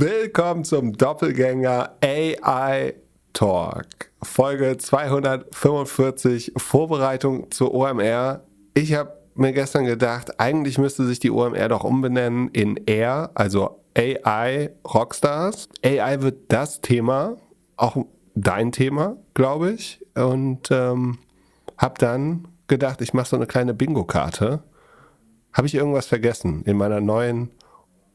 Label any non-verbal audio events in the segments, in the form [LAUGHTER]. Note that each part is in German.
Willkommen zum Doppelgänger AI Talk. Folge 245, Vorbereitung zur OMR. Ich habe mir gestern gedacht, eigentlich müsste sich die OMR doch umbenennen in Air, also AI Rockstars. AI wird das Thema, auch dein Thema, glaube ich. Und ähm, habe dann gedacht, ich mache so eine kleine Bingo-Karte. Habe ich irgendwas vergessen in meiner neuen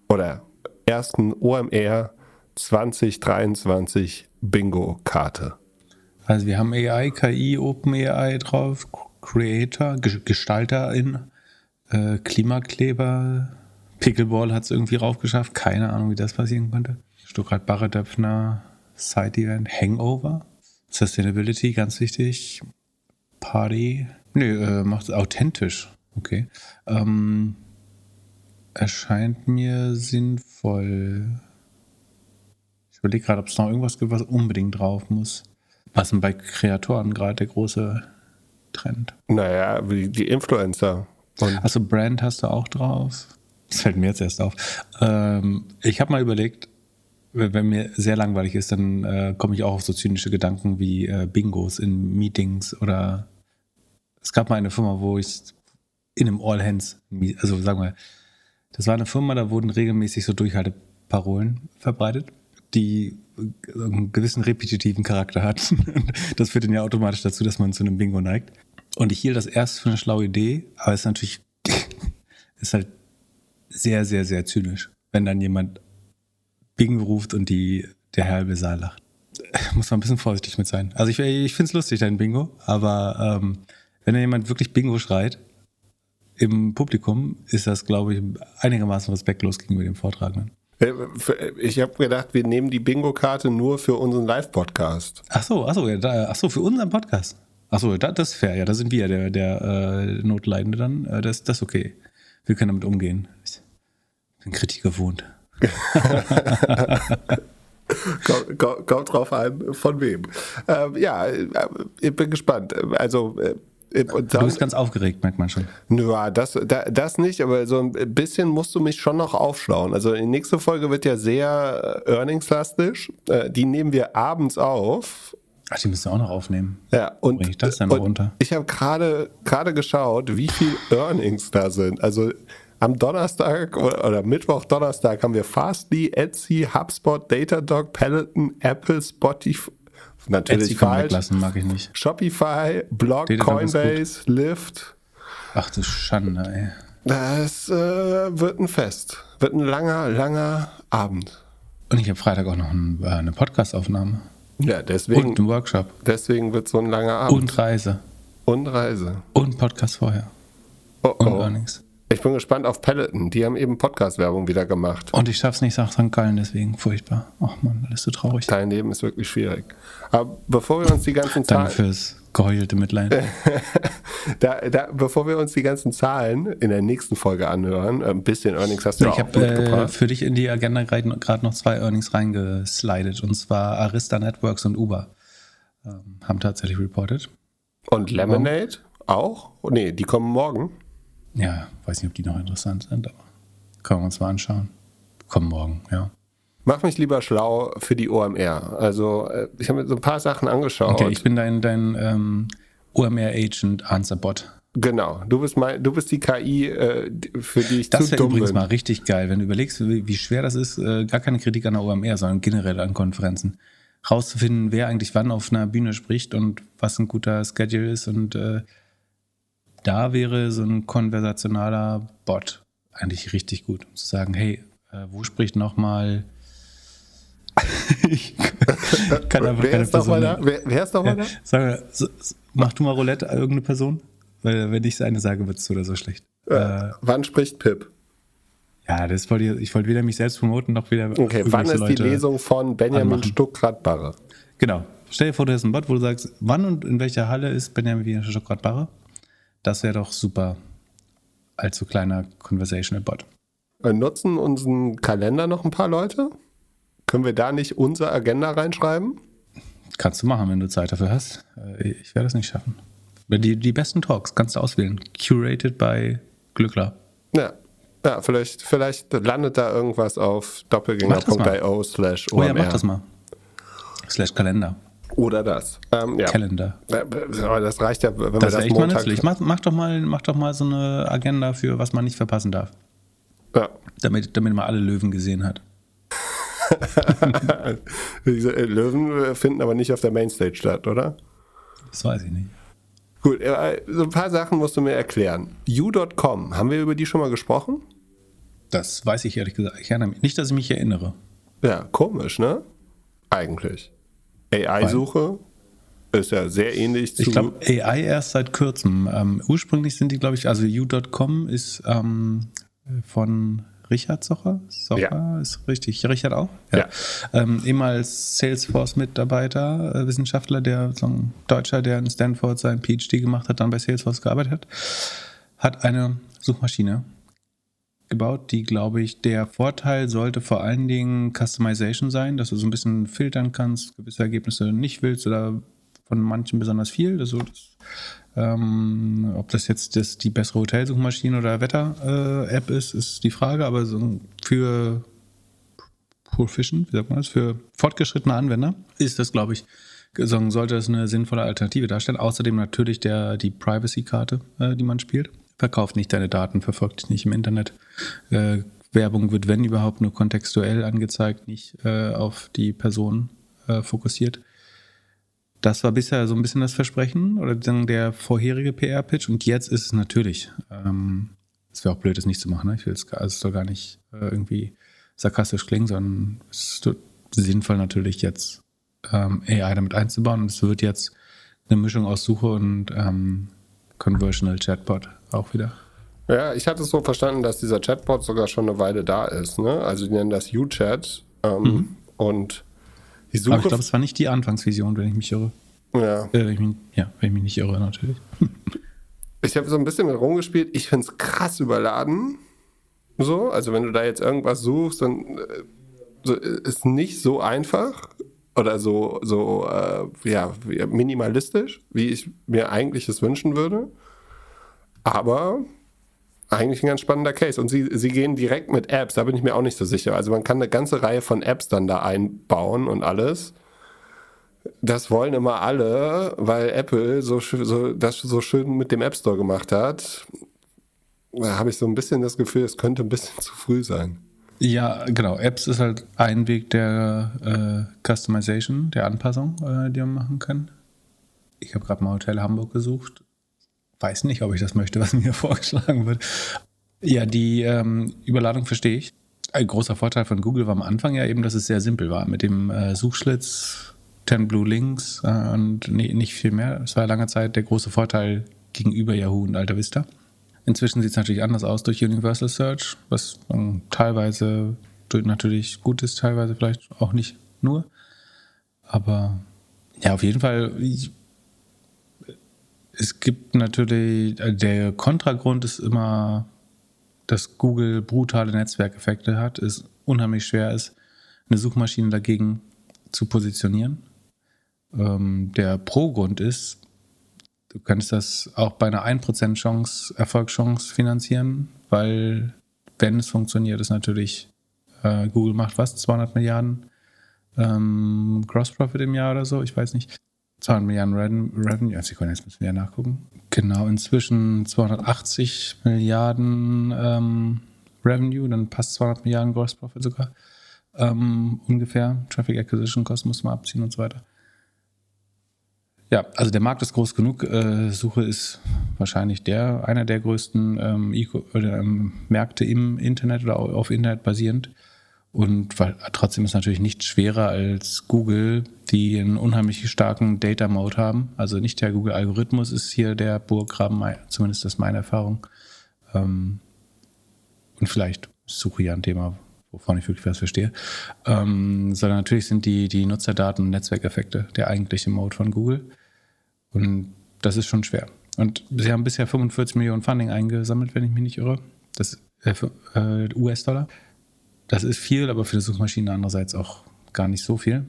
oder ersten OMR 2023 Bingo-Karte? Also wir haben AI, KI, OpenAI drauf, Creator, Gestalterin, äh, Klimakleber, Pickleball hat es irgendwie raufgeschafft, keine Ahnung, wie das passieren konnte. Stuttgart Barre Döpfner, Side Event, Hangover, Sustainability, ganz wichtig, Party, nö, äh, macht es authentisch, okay. Ähm, erscheint mir sinnvoll. Ich überlege gerade, ob es noch irgendwas gibt, was unbedingt drauf muss. Was denn bei Kreatoren gerade der große Trend? Naja, die, die Influencer. also Brand hast du auch drauf. Das fällt mir jetzt erst auf. Ähm, ich habe mal überlegt, wenn mir sehr langweilig ist, dann äh, komme ich auch auf so zynische Gedanken wie äh, Bingos in Meetings oder es gab mal eine Firma, wo ich in einem All Hands, also sagen wir, das war eine Firma, da wurden regelmäßig so Durchhalteparolen verbreitet, die einen gewissen repetitiven Charakter hatten. [LAUGHS] Das führt dann ja automatisch dazu, dass man zu einem Bingo neigt. Und ich hielt das erst für eine schlaue Idee, aber es ist natürlich, [LAUGHS] ist halt sehr, sehr, sehr zynisch, wenn dann jemand Bingo ruft und die, der halbe Saal lacht. [LAUGHS] Muss man ein bisschen vorsichtig mit sein. Also ich, ich finde es lustig, dein Bingo, aber ähm, wenn da jemand wirklich Bingo schreit, im Publikum ist das, glaube ich, einigermaßen respektlos gegenüber dem Vortragenden. Äh, ich habe gedacht, wir nehmen die Bingo-Karte nur für unseren Live-Podcast. Ach so, ach so, ja, da, ach so, für unseren Podcast. Ach so, da, das ist fair, ja, da sind wir der, der äh, Notleidende dann. Äh, das, das ist okay. Wir können damit umgehen. Ich bin Kritik gewohnt. kommt, [LAUGHS] kommt, kommt, drauf an, von wem. Ähm, ja, äh, ich bin gespannt. Also äh, und dann, du bist ganz aufgeregt, merkt man schon. Ja, das, das nicht, aber so ein bisschen musst du mich schon noch aufschlauen. Also die nächste Folge wird ja sehr äh, earningslastig. Äh, die nehmen wir abends auf. Ach, die müssen wir auch noch aufnehmen. Ja, und Bring ich das dann noch runter? Ich habe gerade gerade geschaut, wie viel Earnings da sind. Also am Donnerstag oder Mittwoch, Donnerstag haben wir Fastly, Etsy, HubSpot, Datadog, Peloton, Apple, Spotify, Natürlich Etsy falsch. Weglassen, mag ich nicht. Shopify, Blog, Coinbase, Lyft. Ach du Schande, ey. Das äh, wird ein Fest. Wird ein langer, langer Abend. Und ich habe Freitag auch noch ein, äh, eine Podcastaufnahme. Ja, deswegen. Und einen Workshop. Deswegen wird so ein langer Abend. Und Reise. Und Reise. Und Podcast vorher. Oh, oh. Und Earnings. Ich bin gespannt auf Peloton. Die haben eben Podcast-Werbung wieder gemacht. Und ich schaff's nicht nach St. Gallen, deswegen furchtbar. Ach man, alles so traurig. Dein Leben ist wirklich schwierig. Aber bevor wir uns die ganzen Zahlen. Danke fürs geheulte Mitleid. [LAUGHS] da, da, bevor wir uns die ganzen Zahlen in der nächsten Folge anhören, ein bisschen Earnings hast du ich auch Ich habe äh, für dich in die Agenda gerade noch zwei Earnings reingeslidet. Und zwar Arista Networks und Uber ähm, haben tatsächlich reported. Und Lemonade auch? Nee, die kommen morgen. Ja, weiß nicht, ob die noch interessant sind, aber können wir uns mal anschauen. Kommen morgen, ja. Mach mich lieber schlau für die OMR. Also, äh, ich habe mir so ein paar Sachen angeschaut. Okay, ich bin dein, dein ähm, OMR-Agent Answerbot. Genau, du bist mein, du bist die KI, äh, für die ich das zu dumm übrigens mal richtig geil, wenn du überlegst, wie, wie schwer das ist, äh, gar keine Kritik an der OMR, sondern generell an Konferenzen, rauszufinden, wer eigentlich wann auf einer Bühne spricht und was ein guter Schedule ist und äh, da wäre so ein konversationaler Bot eigentlich richtig gut, um zu sagen, hey, äh, wo spricht nochmal [LAUGHS] ich kann einfach wer, ist Person da? Wer, wer ist nochmal da? [LAUGHS] Sag mal, so, mach du mal Roulette, irgendeine Person? Weil wenn ich eine sage, wird es so oder so schlecht. Äh, äh, wann spricht Pip? Ja, das wollte ich, ich wollte weder mich selbst promoten, noch wieder. Okay, wann ist Leute die Lesung von Benjamin Stuckrad-Barre? Genau. Stell dir vor, du hast ein Bot, wo du sagst, wann und in welcher Halle ist Benjamin Stuckrad-Barre? Das wäre doch super als so kleiner Conversational Bot. Äh, nutzen unseren Kalender noch ein paar Leute? Können wir da nicht unsere Agenda reinschreiben? Kannst du machen, wenn du Zeit dafür hast. Äh, ich werde das nicht schaffen. Die, die besten Talks kannst du auswählen. Curated by Glückler. Ja. Ja, vielleicht, vielleicht landet da irgendwas auf doppelgänger.io slash Oh ja, mach das mal. Slash Kalender. Oder das. Ähm, ja. Kalender. Aber das reicht ja, wenn Das wir das echt mal Montag... nützlich. Mach, mach, doch mal, mach doch mal so eine Agenda für, was man nicht verpassen darf. Ja. Damit, damit man alle Löwen gesehen hat. [LAUGHS] Diese äh, Löwen finden aber nicht auf der Mainstage statt, oder? Das weiß ich nicht. Gut, äh, so ein paar Sachen musst du mir erklären. You.com, haben wir über die schon mal gesprochen? Das weiß ich ehrlich gesagt. Ich erinnere mich. Nicht, dass ich mich erinnere. Ja, komisch, ne? Eigentlich. AI-Suche ist ja sehr ähnlich zu. Ich glaube, AI erst seit kurzem. Ähm, ursprünglich sind die, glaube ich, also u.com ist ähm, von Richard Socher. Socher Ja. ist richtig. Richard auch? Ja. Ähm, ehemals Salesforce-Mitarbeiter, äh, Wissenschaftler, der so ein Deutscher, der in Stanford seinen PhD gemacht hat, dann bei Salesforce gearbeitet hat, hat eine Suchmaschine gebaut, die, glaube ich, der Vorteil sollte vor allen Dingen Customization sein, dass du so ein bisschen filtern kannst, gewisse Ergebnisse nicht willst oder von manchen besonders viel. Also das, ähm, ob das jetzt das, die bessere Hotelsuchmaschine oder Wetter-App ist, ist die Frage, aber so für Proficient, wie sagt man das, für fortgeschrittene Anwender ist das, glaube ich, so- sollte das eine sinnvolle Alternative darstellen. Außerdem natürlich der, die Privacy-Karte, äh, die man spielt. Verkauft nicht deine Daten, verfolgt dich nicht im Internet. Äh, Werbung wird, wenn überhaupt, nur kontextuell angezeigt, nicht äh, auf die Person äh, fokussiert. Das war bisher so ein bisschen das Versprechen oder der vorherige PR-Pitch und jetzt ist es natürlich. Ähm, es wäre auch blöd, das nicht zu machen. Ne? Ich will es, also gar nicht äh, irgendwie sarkastisch klingen, sondern es ist sinnvoll natürlich jetzt ähm, AI damit einzubauen und es wird jetzt eine Mischung aus Suche und ähm, Conversational Chatbot auch wieder. Ja, ich hatte es so verstanden, dass dieser Chatbot sogar schon eine Weile da ist. Ne? Also die nennen das U-Chat. Ähm, Und die Suche. Mhm. Aber ich glaube, es war nicht die Anfangsvision, wenn ich mich irre. ja. Äh, wenn ich mich, ja, wenn ich mich nicht irre, natürlich. [LAUGHS] Ich habe so ein bisschen mit rumgespielt. Ich finde es krass überladen. So, also wenn du da jetzt irgendwas suchst, dann äh, so, ist nicht so einfach oder so, so äh, ja, minimalistisch, wie ich mir eigentlich es wünschen würde. Aber eigentlich ein ganz spannender Case. Und sie, sie gehen direkt mit Apps, da bin ich mir auch nicht so sicher. Also man kann eine ganze Reihe von Apps dann da einbauen und alles. Das wollen immer alle, weil Apple so, so, das so schön mit dem App Store gemacht hat. Da habe ich so ein bisschen das Gefühl, es könnte ein bisschen zu früh sein. Ja, genau. Apps ist halt ein Weg der äh, Customization, der Anpassung, äh, die man machen kann. Ich habe gerade mal Hotel Hamburg gesucht. Weiß nicht, ob ich das möchte, was [LAUGHS] mir vorgeschlagen wird. Ja, die ähm, Überladung verstehe ich. Ein großer Vorteil von Google war am Anfang ja eben, dass es sehr simpel war. Mit dem äh, Suchschlitz, 10 Blue Links äh, und nee, nicht viel mehr. Es war lange Zeit der große Vorteil gegenüber Yahoo und Alta Vista. Inzwischen sieht es natürlich anders aus durch Universal Search, was ähm, teilweise natürlich gut ist, teilweise vielleicht auch nicht nur. Aber ja, auf jeden Fall, ich, es gibt natürlich, äh, der Kontragrund ist immer, dass Google brutale Netzwerkeffekte hat, es unheimlich schwer ist, eine Suchmaschine dagegen zu positionieren. Ähm, der Pro-Grund ist, du kannst das auch bei einer 1% Chance, Erfolgschance finanzieren, weil wenn es funktioniert, ist natürlich, äh, Google macht was, 200 Milliarden ähm, Gross Profit im Jahr oder so, ich weiß nicht. 200 Milliarden Reven- Revenue, also Sekunde, jetzt müssen wir ja nachgucken. Genau, inzwischen 280 Milliarden ähm, Revenue, dann passt 200 Milliarden Gross Profit sogar ähm, ungefähr. Traffic Acquisition Cost muss man abziehen und so weiter. Ja, also der Markt ist groß genug. Äh, Suche ist wahrscheinlich der einer der größten ähm, ähm, Märkte im Internet oder au- auf Internet basierend. Und weil, trotzdem ist natürlich nicht schwerer als Google, die einen unheimlich starken Data Mode haben. Also nicht der Google-Algorithmus ist hier der Burggraben, zumindest das ist meine Erfahrung. Ähm, und vielleicht Suche ja ein Thema, wovon ich wirklich was verstehe. Ähm, sondern natürlich sind die, die Nutzerdaten und Netzwerkeffekte der eigentliche Mode von Google. Und das ist schon schwer. Und sie haben bisher 45 Millionen Funding eingesammelt, wenn ich mich nicht irre. Das äh, äh, US-Dollar. Das ist viel, aber für die Suchmaschine andererseits auch gar nicht so viel.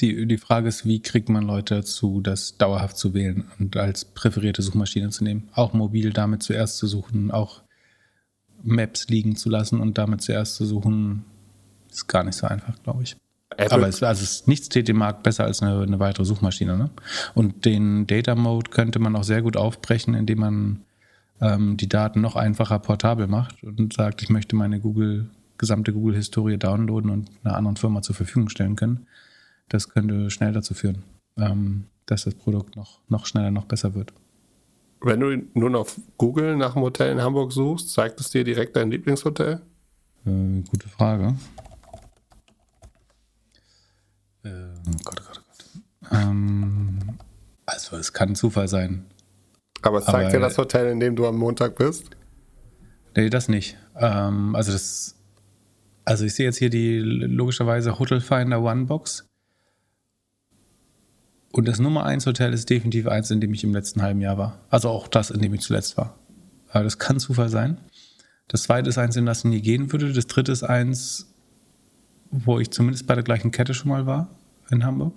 Die, die Frage ist, wie kriegt man Leute dazu, das dauerhaft zu wählen und als präferierte Suchmaschine zu nehmen? Auch mobil damit zuerst zu suchen, auch Maps liegen zu lassen und damit zuerst zu suchen, ist gar nicht so einfach, glaube ich. Apple- Aber es, also es, nichts steht dem Markt besser als eine, eine weitere Suchmaschine. Ne? Und den Data Mode könnte man auch sehr gut aufbrechen, indem man ähm, die Daten noch einfacher portabel macht und sagt, ich möchte meine Google, gesamte Google-Historie downloaden und einer anderen Firma zur Verfügung stellen können. Das könnte schnell dazu führen, ähm, dass das Produkt noch, noch schneller, noch besser wird. Wenn du nun auf Google nach einem Hotel in Hamburg suchst, zeigt es dir direkt dein Lieblingshotel? Äh, gute Frage. Äh, Gott, Gott, Gott. Ähm, also es kann Zufall sein. Aber es zeigt Aber- dir das Hotel, in dem du am Montag bist? Nee, das nicht. Ähm, also das, also ich sehe jetzt hier die logischerweise Hotel Finder One Box. Und das Nummer 1 Hotel ist definitiv eins, in dem ich im letzten halben Jahr war. Also auch das, in dem ich zuletzt war. Aber das kann Zufall sein. Das zweite ist eins, in das ich nie gehen würde. Das dritte ist eins, wo ich zumindest bei der gleichen Kette schon mal war, in Hamburg.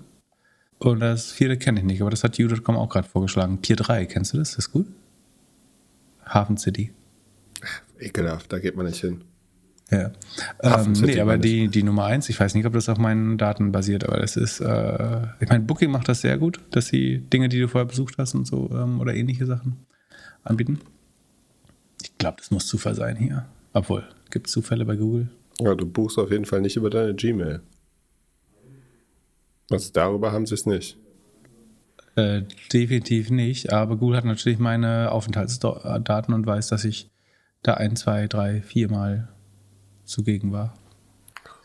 Und das vierte kenne ich nicht, aber das hat U.com auch gerade vorgeschlagen. Pier 3, kennst du das? Das ist gut? Hafen City. Ekelhaft, da geht man nicht hin. Ja. Ähm, nee, aber die, die Nummer eins, ich weiß nicht, ob das auf meinen Daten basiert, aber das ist, äh, ich meine, Booking macht das sehr gut, dass sie Dinge, die du vorher besucht hast und so ähm, oder ähnliche Sachen anbieten. Ich glaube, das muss Zufall sein hier. Obwohl, gibt es Zufälle bei Google? Ja, du buchst auf jeden Fall nicht über deine Gmail. Also darüber haben sie es nicht. Äh, definitiv nicht, aber Google hat natürlich meine Aufenthaltsdaten und weiß, dass ich da ein, zwei, drei, vier Mal zugegen war.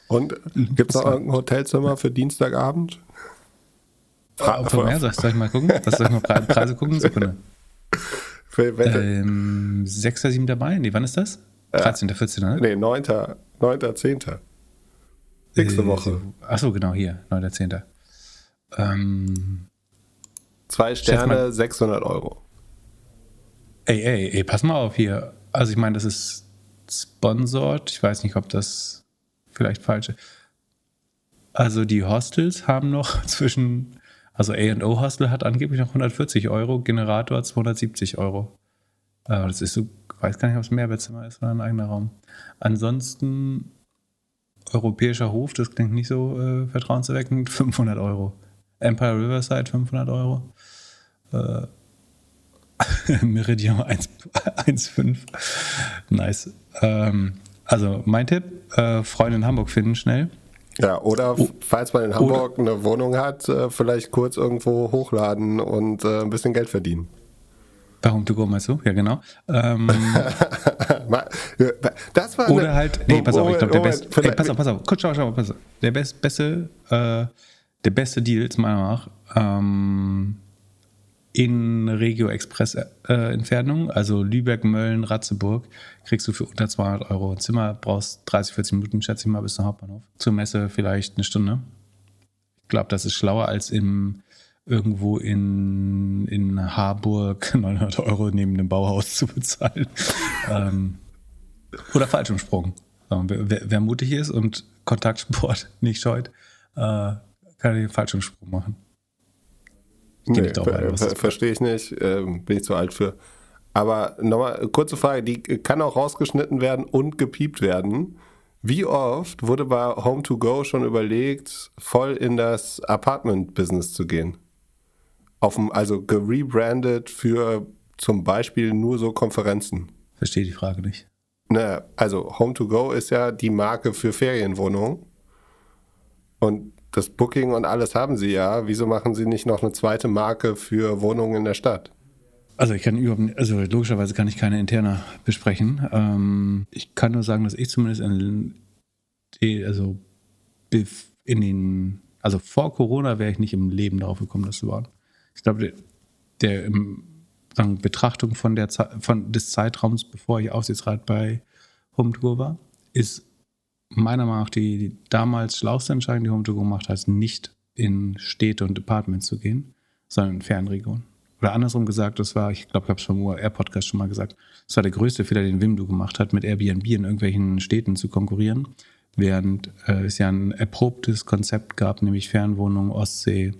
Und gibt es noch irgendein Hotelzimmer für Dienstagabend? Fra- Auf mehr, soll ich soll ich mal gucken? Das soll ich mal Pre- [LAUGHS] Preise gucken? Sekunde. Ähm, 6. 7. Mai? Nee, wann ist das? 13. 14. Ne? Nee, 9. 9. 10. Nächste Äh, Woche. Achso, genau, hier, 9. 10. Ähm, Zwei Sterne, mal- 600 Euro. ey, ey, ey, pass mal auf hier. Also ich meine, das ist sponsored. Ich weiß nicht, ob das vielleicht falsch ist. Also die Hostels haben noch [LAUGHS] zwischen, also A&O Hostel hat angeblich noch 140 Euro, Generator 270 Euro. Äh, das ist so, ich weiß gar nicht, ob es ein Mehrbettzimmer ist oder ein eigener Raum. Ansonsten europäischer Hof, das klingt nicht so äh, vertrauenserweckend, 500 Euro. Empire Riverside 500 Euro. Äh, [LAUGHS] Meridian 1 1,5. Nice. Ähm, also mein Tipp, äh, Freunde in Hamburg finden schnell. Ja, oder Oh. falls man in Hamburg eine Wohnung hat, äh, vielleicht kurz irgendwo hochladen und äh, ein bisschen Geld verdienen. Bei Home to Go meinst du? Ja, genau. Ähm, [LAUGHS] Das war oder eine- halt, nee, pass auf, ich glaube, der beste, ey, pass auf, pass auf, kurz, schau, schau, pass auf. Der best, beste, äh, der beste Deal, ist meiner Meinung nach, ähm, in Regio Express äh, Entfernung, also Lübeck, Mölln, Ratzeburg, kriegst du für unter 200 Euro ein Zimmer, brauchst 30, 40 Minuten, schätze ich mal, bis zum Hauptbahnhof. Zur Messe vielleicht eine Stunde. Ich glaube, das ist schlauer als im irgendwo in, in Harburg [LAUGHS] 900 Euro neben dem Bauhaus zu bezahlen. [LAUGHS] ähm, oder Fallschirmsprung. So, wer, wer, mutig ist und Kontaktsport [LAUGHS] nicht scheut, äh, kann den Fallschirmsprung machen. Nee, nicht drauf ein, ver ver verstehe ich nicht, ähm, bin ich zu alt für. Aber nochmal, kurze Frage, die kann auch rausgeschnitten werden und gepiept werden. Wie oft wurde bei Home to Go schon überlegt, voll in das Apartment-Business zu gehen? Auf dem, also gerebrandet für zum Beispiel nur so Konferenzen. Verstehe die Frage nicht. Ne, also Home to Go ist ja die Marke für Ferienwohnungen. Und das Booking und alles haben sie ja. Wieso machen sie nicht noch eine zweite Marke für Wohnungen in der Stadt? Also ich kann überhaupt also logischerweise kann ich keine interne besprechen. Ähm, ich kann nur sagen, dass ich zumindest in, also in den, also vor Corona wäre ich nicht im Leben darauf gekommen, das zu bauen. Ich glaube, der, der im, sagen, Betrachtung von der von des Zeitraums, bevor ich Aufsichtsrat bei Home to Go war, ist meiner Meinung nach die, die damals schlauste Entscheidung, die Home to Go gemacht hat, nicht in Städte und Departments zu gehen, sondern in Fernregionen. Oder andersrum gesagt, das war, ich glaube, ich habe es vom OR-Podcast schon mal gesagt, das war der größte Fehler, den Wimdu gemacht hat, mit Airbnb in irgendwelchen Städten zu konkurrieren, während äh, es ja ein erprobtes Konzept gab, nämlich Fernwohnungen, Ostsee,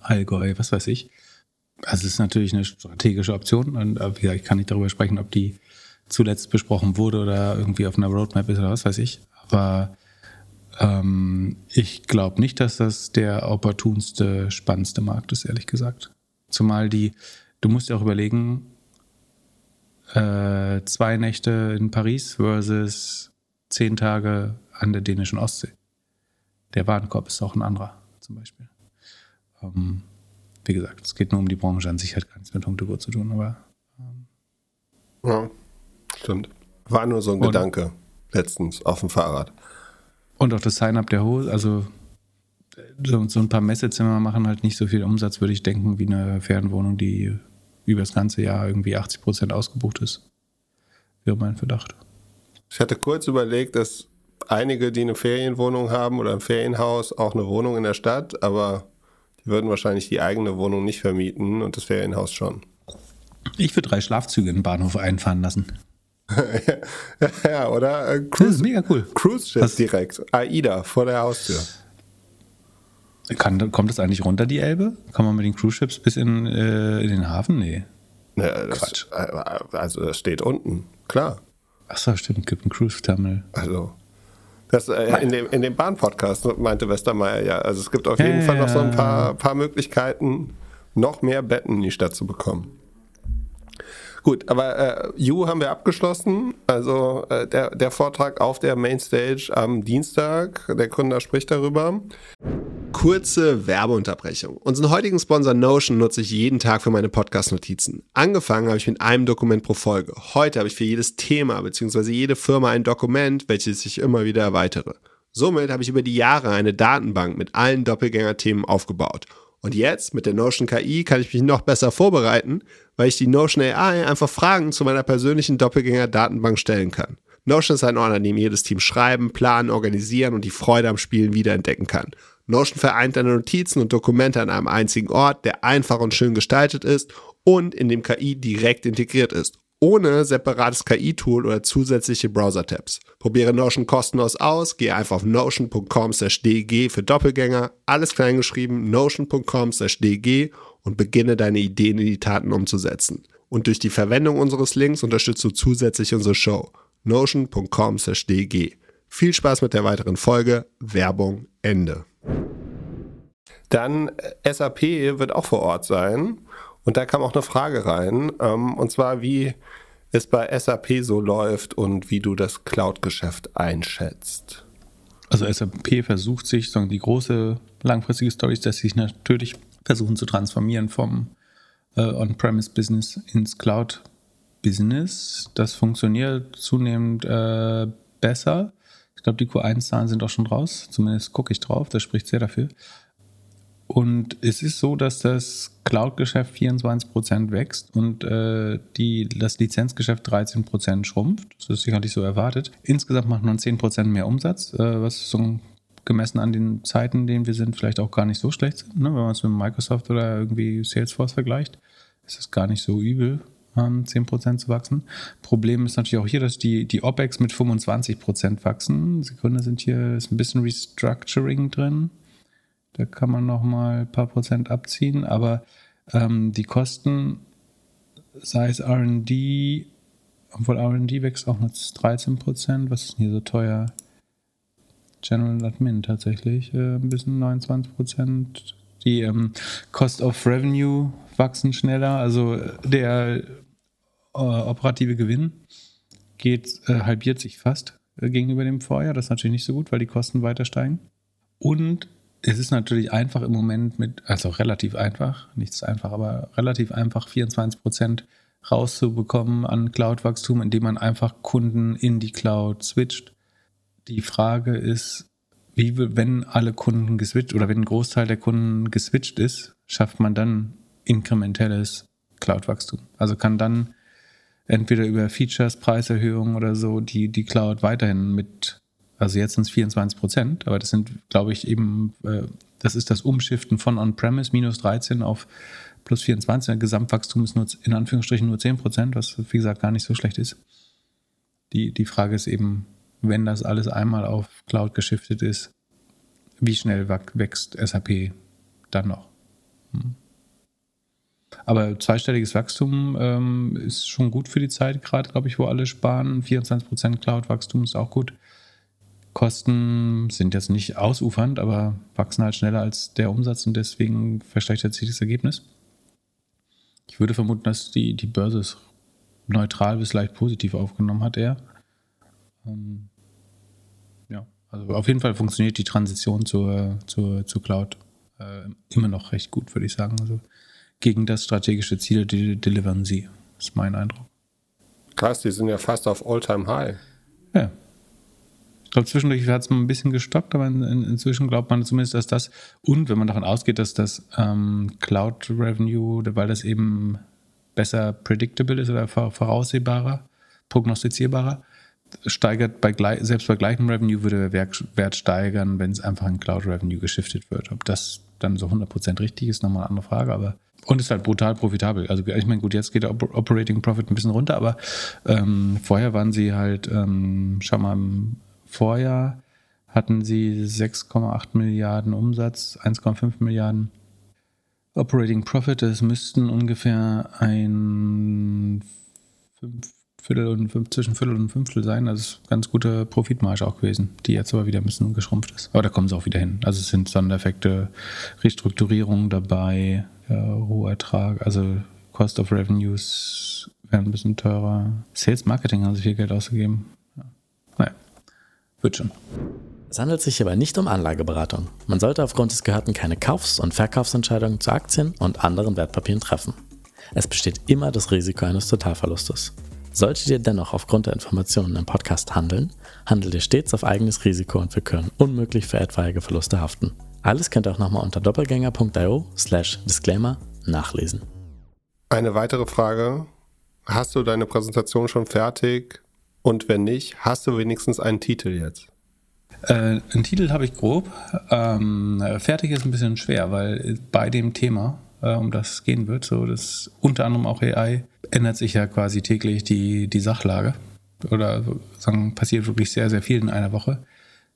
Allgäu, was weiß ich. Also es ist natürlich eine strategische Option und äh, wie gesagt, ich kann nicht darüber sprechen, ob die zuletzt besprochen wurde oder irgendwie auf einer Roadmap ist oder was weiß ich. Aber ähm, ich glaube nicht, dass das der opportunste, spannendste Markt ist, ehrlich gesagt. Zumal die, du musst ja auch überlegen, äh, zwei Nächte in Paris versus zehn Tage an der dänischen Ostsee. Der Warenkorb ist auch ein anderer, zum Beispiel. Ähm, wie gesagt, es geht nur um die Branche an sich, hat gar nichts mit Home zu tun, aber. Ähm. Ja, stimmt. War nur so ein und, Gedanke letztens auf dem Fahrrad. Und auch das Sign-up der Hose, also so, so, ein paar Messezimmer machen halt nicht so viel Umsatz, würde ich denken, wie eine Fernwohnung, die über das ganze Jahr irgendwie 80 Prozent ausgebucht ist. Wäre mein Verdacht. Ich hatte kurz überlegt, dass einige, die eine Ferienwohnung haben oder ein Ferienhaus, auch eine Wohnung in der Stadt, aber die würden wahrscheinlich die eigene Wohnung nicht vermieten und das Ferienhaus schon. Ich würde drei Schlafzüge in den Bahnhof einfahren lassen. [LAUGHS] ja, oder? Äh, Cruise, das ist mega cool. Cruise Ship direkt. AIDA vor der Haustür. Kann, kommt das eigentlich runter, die Elbe? Kann man mit den Cruise Ships bis in, äh, in den Hafen? Nee. Ja, das, Quatsch. Äh, also, das steht unten, klar. Achso, stimmt, gibt ein Cruise Terminal. Also, das, äh, in, dem, in dem Bahn-Podcast meinte Westermeier ja. Also, es gibt auf jeden ja, Fall noch so ein paar, paar Möglichkeiten, noch mehr Betten in die Stadt zu bekommen. Gut, aber äh, You haben wir abgeschlossen. Also äh, der, der Vortrag auf der Mainstage am Dienstag. Der Gründer spricht darüber. Kurze Werbeunterbrechung. Unseren heutigen Sponsor Notion nutze ich jeden Tag für meine Podcast-Notizen. Angefangen habe ich mit einem Dokument pro Folge. Heute habe ich für jedes Thema bzw. jede Firma ein Dokument, welches ich immer wieder erweitere. Somit habe ich über die Jahre eine Datenbank mit allen Doppelgänger-Themen aufgebaut und jetzt mit der Notion KI kann ich mich noch besser vorbereiten, weil ich die Notion AI einfach Fragen zu meiner persönlichen Doppelgänger-Datenbank stellen kann. Notion ist ein Ort, an dem jedes Team schreiben, planen, organisieren und die Freude am Spielen wiederentdecken kann. Notion vereint deine Notizen und Dokumente an einem einzigen Ort, der einfach und schön gestaltet ist und in dem KI direkt integriert ist ohne separates KI-Tool oder zusätzliche Browser-Tabs. Probiere Notion kostenlos aus, gehe einfach auf notion.com/dg für Doppelgänger, alles kleingeschrieben, notion.com/dg und beginne deine Ideen in die Taten umzusetzen. Und durch die Verwendung unseres Links unterstützt du zusätzlich unsere Show. notion.com/dg. Viel Spaß mit der weiteren Folge. Werbung Ende. Dann äh, SAP wird auch vor Ort sein und da kam auch eine Frage rein, ähm, und zwar, wie es bei SAP so läuft und wie du das Cloud-Geschäft einschätzt. Also SAP versucht sich, sagen die große langfristige Story ist, dass sie sich natürlich versuchen zu transformieren vom äh, On-Premise-Business ins Cloud-Business. Das funktioniert zunehmend äh, besser. Ich glaube, die Q1-Zahlen sind auch schon raus. Zumindest gucke ich drauf. Das spricht sehr dafür. Und es ist so, dass das Cloud-Geschäft 24% wächst und äh, die, das Lizenzgeschäft 13% schrumpft. Das ist sicherlich so erwartet. Insgesamt macht man 10% mehr Umsatz, äh, was so gemessen an den Zeiten, in denen wir sind, vielleicht auch gar nicht so schlecht sind. Ne? Wenn man es mit Microsoft oder irgendwie Salesforce vergleicht, ist es gar nicht so übel. 10% ähm, zu wachsen. Problem ist natürlich auch hier, dass die, die OPEX mit 25% wachsen. Sekunde sind hier, ist ein bisschen Restructuring drin. Da kann man noch mal ein paar Prozent abziehen, aber ähm, die Kosten, sei es R&D, obwohl R&D wächst auch nur 13 Prozent. Was ist denn hier so teuer? General Admin tatsächlich äh, ein bisschen 29 Prozent. Die ähm, Cost of Revenue wachsen schneller, also der äh, operative Gewinn geht äh, halbiert sich fast äh, gegenüber dem Vorjahr. Das ist natürlich nicht so gut, weil die Kosten weiter steigen. Und es ist natürlich einfach im Moment mit, also relativ einfach, nichts einfach, aber relativ einfach 24 Prozent rauszubekommen an Cloud-Wachstum, indem man einfach Kunden in die Cloud switcht. Die Frage ist, wie, wenn alle Kunden geswitcht oder wenn ein Großteil der Kunden geswitcht ist, schafft man dann inkrementelles Cloud-Wachstum? Also kann dann entweder über Features, Preiserhöhungen oder so die, die Cloud weiterhin mit also jetzt sind es 24 Prozent, aber das sind, glaube ich, eben, äh, das ist das Umschiften von On-Premise minus 13 auf plus 24. Der Gesamtwachstum ist nur in Anführungsstrichen nur 10 Prozent, was wie gesagt gar nicht so schlecht ist. Die, die Frage ist eben, wenn das alles einmal auf Cloud geschiftet ist, wie schnell wächst SAP dann noch? Hm. Aber zweistelliges Wachstum ähm, ist schon gut für die Zeit, gerade, glaube ich, wo alle sparen. 24% Cloud-Wachstum ist auch gut. Kosten sind jetzt nicht ausufernd, aber wachsen halt schneller als der Umsatz und deswegen verschlechtert sich das Ergebnis. Ich würde vermuten, dass die, die Börse es neutral bis leicht positiv aufgenommen hat, eher. Ähm, ja, also auf jeden Fall funktioniert die Transition zur, zur, zur Cloud äh, immer noch recht gut, würde ich sagen. Also gegen das strategische Ziel die delivern sie, ist mein Eindruck. Krass, die sind ja fast auf All-Time-High. Ja, ich glaube, zwischendurch hat es ein bisschen gestockt, aber in, in, inzwischen glaubt man zumindest, dass das, und wenn man davon ausgeht, dass das ähm, Cloud Revenue, weil das eben besser predictable ist oder voraussehbarer, prognostizierbarer, steigert bei selbst bei gleichem Revenue würde der Wert, steigern, wenn es einfach in Cloud Revenue geschiftet wird. Ob das dann so 100% richtig ist, nochmal eine andere Frage, aber und ist halt brutal profitabel. Also ich meine, gut, jetzt geht der Operating Profit ein bisschen runter, aber ähm, vorher waren sie halt, ähm, schau mal, Vorjahr hatten sie 6,8 Milliarden Umsatz, 1,5 Milliarden Operating Profit. Es müssten ungefähr ein Viertel und fünf, zwischen Viertel und Fünftel sein. Also ist ganz gute Profitmarge auch gewesen, die jetzt aber wieder ein bisschen geschrumpft ist. Aber da kommen sie auch wieder hin. Also es sind Sondereffekte, Restrukturierungen dabei, ja, Rohertrag, also Cost of Revenues werden ein bisschen teurer. Sales Marketing haben sie viel Geld ausgegeben. Wird schon. Es handelt sich hierbei nicht um Anlageberatung. Man sollte aufgrund des Gehörten keine Kaufs- und Verkaufsentscheidungen zu Aktien und anderen Wertpapieren treffen. Es besteht immer das Risiko eines Totalverlustes. Solltet ihr dennoch aufgrund der Informationen im Podcast handeln, handelt ihr stets auf eigenes Risiko und wir können unmöglich für etwaige Verluste haften. Alles könnt ihr auch nochmal unter doppelgänger.io slash disclaimer nachlesen. Eine weitere Frage. Hast du deine Präsentation schon fertig? Und wenn nicht, hast du wenigstens einen Titel jetzt? Äh, einen Titel habe ich grob. Ähm, fertig ist ein bisschen schwer, weil bei dem Thema, äh, um das es gehen wird, so das unter anderem auch AI, ändert sich ja quasi täglich die, die Sachlage. Oder sagen, passiert wirklich sehr, sehr viel in einer Woche.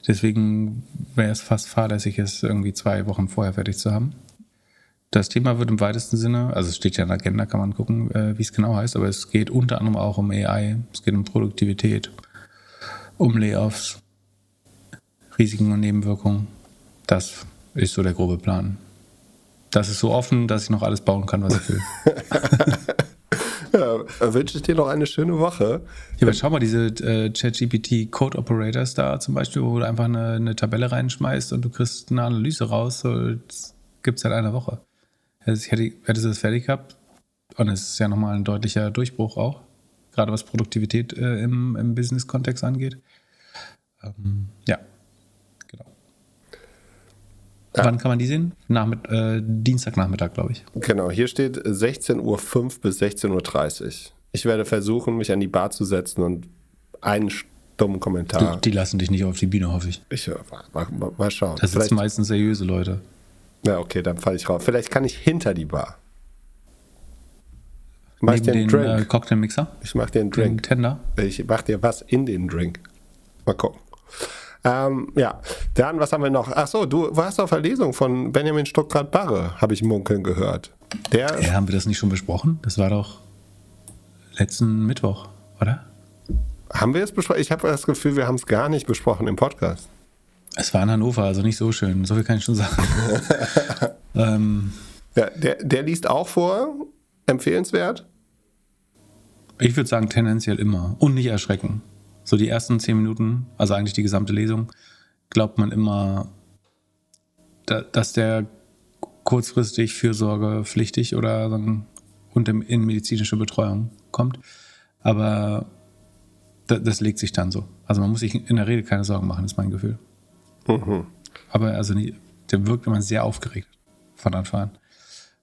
Deswegen wäre es fast fahrlässig, es irgendwie zwei Wochen vorher fertig zu haben. Das Thema wird im weitesten Sinne, also es steht ja in der Agenda, kann man gucken, äh, wie es genau heißt, aber es geht unter anderem auch um AI, es geht um Produktivität, um Layoffs, Risiken und Nebenwirkungen. Das ist so der grobe Plan. Das ist so offen, dass ich noch alles bauen kann, was ich will. [LAUGHS] ja, wünsche ich dir noch eine schöne Woche. Ja, aber schau mal, diese äh, ChatGPT Code Operators da zum Beispiel, wo du einfach eine, eine, Tabelle reinschmeißt und du kriegst eine Analyse raus. So, das gibt es seit einer Woche. Ich hätte, hätte sie das fertig gehabt. Und es ist ja nochmal ein deutlicher Durchbruch auch. Gerade was Produktivität äh, im, im Business-Kontext angeht. Ähm, ja, genau. Ja. Wann kann man die sehen? Nachmitt äh, Dienstagnachmittag, glaube ich. Genau, hier steht 16.05 Uhr bis 16.30 Uhr. Ich werde versuchen, mich an die Bar zu setzen und einen dummen Kommentar. Du, die lassen dich nicht auf die Bühne, hoffe ich. Ich äh, mal, mal, mal schauen. Das sind meistens seriöse Leute. Ja, okay, dann falle ich raus. Vielleicht kann ich hinter die Bar. Mach Neben den, den äh, Cocktailmixer? Ich mach dir einen Drink. Den Tender? Ich mach dir was in den Drink. Mal gucken. Ähm, ja, dann, was haben wir noch? Ach so, du warst auf der Lesung von Benjamin Stuckrad-Barre, habe ich munkeln gehört. Der ja, haben wir das nicht schon besprochen? Das war doch letzten Mittwoch, oder? Haben wir es besprochen? Ich habe das Gefühl, wir haben es gar nicht besprochen im Podcast. Es war in Hannover, also nicht so schön. So viel kann ich schon sagen. [LAUGHS] ähm, ja, der, der liest auch vor. Empfehlenswert? Ich würde sagen, tendenziell immer. Und nicht erschrecken. So die ersten zehn Minuten, also eigentlich die gesamte Lesung, glaubt man immer, dass der kurzfristig fürsorgepflichtig oder und in medizinische Betreuung kommt. Aber das legt sich dann so. Also man muss sich in der Regel keine Sorgen machen, ist mein Gefühl. Mhm. Aber also der wirkt immer sehr aufgeregt von Anfang an,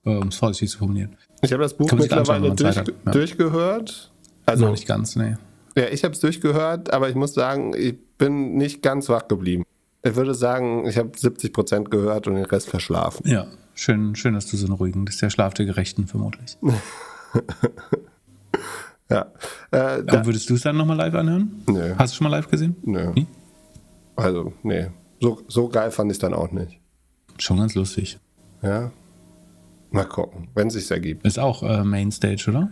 äh, um es vorsichtig zu formulieren. Ich habe das Buch mittlerweile durch, ja. durchgehört. Also, Noch nicht ganz, nee. Ja, ich habe es durchgehört, aber ich muss sagen, ich bin nicht ganz wach geblieben. Ich würde sagen, ich habe 70 Prozent gehört und den Rest verschlafen. Ja, schön, schön, dass du so einen ruhigen, das ist der Schlaf der Gerechten vermutlich. [LAUGHS] ja. Äh, aber würdest du es dann nochmal live anhören? Nö. Hast du schon mal live gesehen? Nö. Nie? Also, nee. So, so geil fand ich es dann auch nicht. Schon ganz lustig. Ja. Mal gucken, wenn es sich ergibt. Ist auch äh, Mainstage, oder?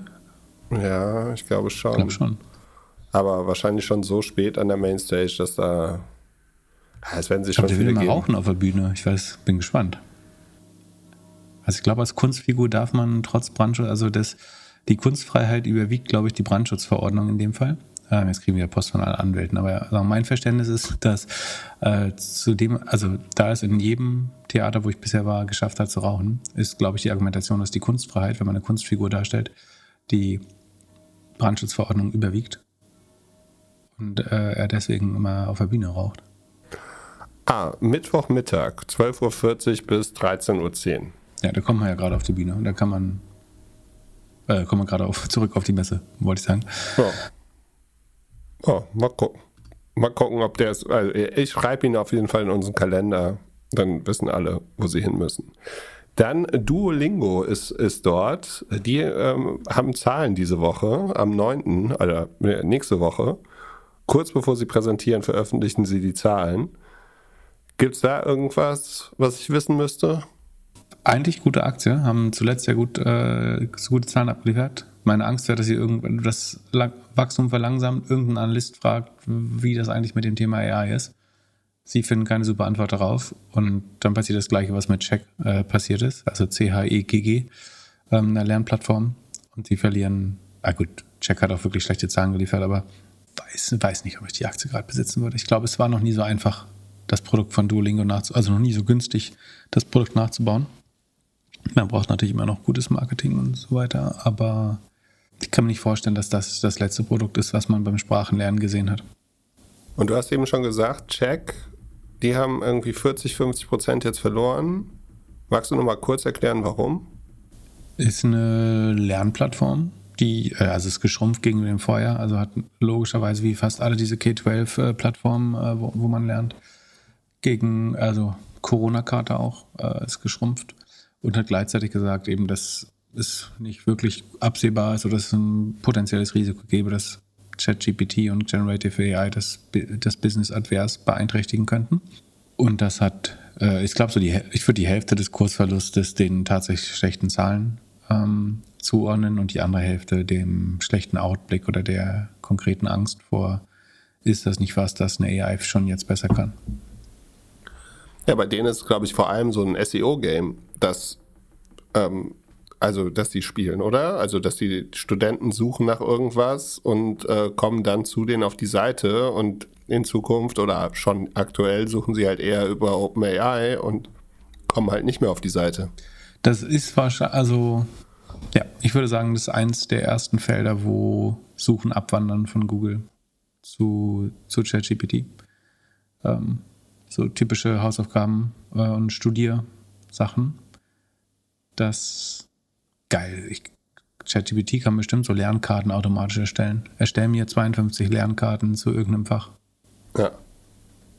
Ja, ich glaube schon. Ich glaube schon. Aber wahrscheinlich schon so spät an der Mainstage, dass da. Es werden sich Ich schon der will viele mal geben. rauchen auf der Bühne. Ich weiß, bin gespannt. Also ich glaube, als Kunstfigur darf man trotz Brandschutz, also das, die Kunstfreiheit überwiegt, glaube ich, die Brandschutzverordnung in dem Fall. Ähm, jetzt kriegen wir ja Post von allen Anwälten, aber also mein Verständnis ist, dass äh, zu dem, also da es in jedem Theater, wo ich bisher war, geschafft hat zu rauchen, ist, glaube ich, die Argumentation, dass die Kunstfreiheit, wenn man eine Kunstfigur darstellt, die Brandschutzverordnung überwiegt und äh, er deswegen immer auf der Bühne raucht. Ah, Mittwochmittag, 12.40 Uhr bis 13.10 Uhr. Ja, da kommen wir ja gerade auf die Bühne und da kann man, äh, kommen wir gerade auf, zurück auf die Messe, wollte ich sagen. Ja. Oh, mal gucken. Mal gucken, ob der ist. Also ich schreibe ihn auf jeden Fall in unseren Kalender. Dann wissen alle, wo sie hin müssen. Dann Duolingo ist, ist dort. Die ähm, haben Zahlen diese Woche, am 9., oder äh, nächste Woche. Kurz bevor sie präsentieren, veröffentlichen sie die Zahlen. Gibt es da irgendwas, was ich wissen müsste? Eigentlich gute Aktie, haben zuletzt ja gut, äh, gute Zahlen abgeliefert. Meine Angst wäre, dass sie irgendwann das Wachstum verlangsamt, irgendein Analyst fragt, wie das eigentlich mit dem Thema AI ist. Sie finden keine super Antwort darauf und dann passiert das Gleiche, was mit Check äh, passiert ist, also C-H-E-G-G, ähm, einer Lernplattform und sie verlieren, ah gut, Check hat auch wirklich schlechte Zahlen geliefert, aber weiß, weiß nicht, ob ich die Aktie gerade besitzen würde. Ich glaube, es war noch nie so einfach, das Produkt von Duolingo nachzubauen, also noch nie so günstig, das Produkt nachzubauen. Man braucht natürlich immer noch gutes Marketing und so weiter, aber ich kann mir nicht vorstellen, dass das das letzte Produkt ist, was man beim Sprachenlernen gesehen hat. Und du hast eben schon gesagt, Check, die haben irgendwie 40, 50 Prozent jetzt verloren. Magst du noch mal kurz erklären, warum? Ist eine Lernplattform, die, äh, also ist geschrumpft gegenüber dem Vorjahr, also hat logischerweise wie fast alle diese K-12-Plattformen, äh, wo, wo man lernt, gegen, also Corona-Karte auch, äh, ist geschrumpft und hat gleichzeitig gesagt, eben, dass es nicht wirklich absehbar ist oder dass es ein potenzielles Risiko gäbe, dass ChatGPT und Generative AI das, das Business advers beeinträchtigen könnten. Und das hat, äh, ich glaube, so ich würde die Hälfte des Kursverlustes den tatsächlich schlechten Zahlen ähm, zuordnen und die andere Hälfte dem schlechten Outblick oder der konkreten Angst vor, ist das nicht was, das eine AI schon jetzt besser kann. Ja, bei denen ist, glaube ich, vor allem so ein SEO-Game, das, ähm, also, dass die spielen, oder? Also, dass die Studenten suchen nach irgendwas und äh, kommen dann zu denen auf die Seite und in Zukunft oder schon aktuell suchen sie halt eher über OpenAI und kommen halt nicht mehr auf die Seite. Das ist wahrscheinlich, also, ja, ich würde sagen, das ist eins der ersten Felder, wo Suchen abwandern von Google zu, zu ChatGPT. Ähm, so typische Hausaufgaben äh, und Studiersachen. Das geil. Ich, ChatGPT kann bestimmt so Lernkarten automatisch erstellen. Erstell mir 52 Lernkarten zu irgendeinem Fach. Ja.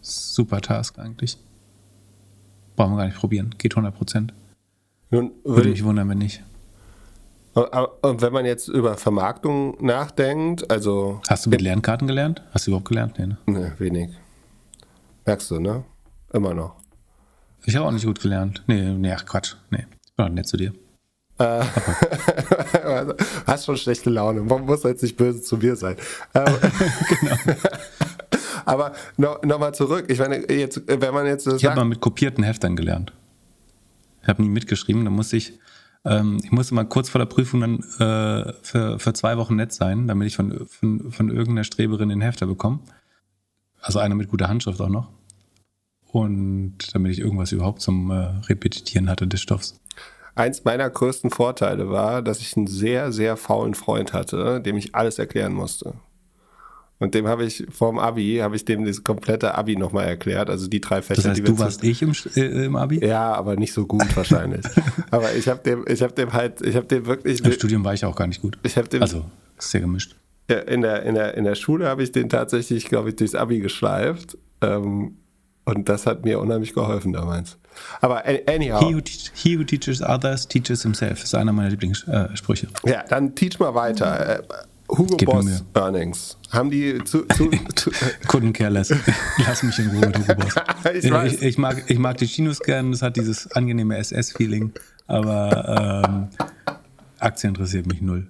Super Task eigentlich. Brauchen wir gar nicht probieren. Geht 100 Prozent. Würde würde mich ich, wundern, wenn nicht. und wenn man jetzt über Vermarktung nachdenkt, also Hast du mit Lernkarten gelernt? Hast du überhaupt gelernt? Nee, ne? ne, wenig. Merkst du, ne? Immer noch. Ich habe auch nicht gut gelernt. Nee, nee, ach Quatsch. Nee, ich bin auch nett zu dir. [LAUGHS] Hast schon schlechte Laune. Man muss jetzt nicht böse zu mir sein. Ähm, [LAUGHS] [LAUGHS] Aber noch, noch zurück. Ich meine, jetzt, wenn man jetzt Ich habe mal mit kopierten Heftern gelernt. Ich habe nie mitgeschrieben. Da musste ich, ähm, ich musste mal kurz vor der Prüfung dann äh, für, für zwei Wochen nett sein, damit ich von, von, von irgendeiner Streberin den Hefter bekomme. Also einer mit guter Handschrift auch noch. Und damit ich irgendwas überhaupt zum äh, Repetitieren hatte des Stoffs. eins meiner größten Vorteile war, dass ich einen sehr, sehr faulen Freund hatte, dem ich alles erklären musste. Und dem habe ich vorm Abi, habe ich dem das komplette Abi nochmal erklärt. Also die drei Fächer, Das heißt, die du warst ich im, äh, im Abi? Ja, aber nicht so gut wahrscheinlich. [LAUGHS] aber ich habe dem, ich habe dem halt, ich habe dem wirklich, Im Studium war ich auch gar nicht gut. ich habe dem, Also, ist sehr gemischt. In der, in der, in der Schule habe ich den tatsächlich, glaube ich, durchs Abi geschleift. Ähm, und das hat mir unheimlich geholfen damals. Aber an- anyhow, He who, teach, he who teaches others teaches himself. ist einer meiner Lieblingssprüche. ja, dann teach mal weiter. Äh, Hugo Gib Boss. Earnings. Haben die zu, zu, [LAUGHS] zu Couldn't care less. [LAUGHS] Lass mich in Ruhe mit Hugo Boss. [LAUGHS] Ich ich, ich, mag, ich mag die Chinos gern, das hat dieses angenehme SS-Feeling, aber ähm, Aktien interessiert mich null.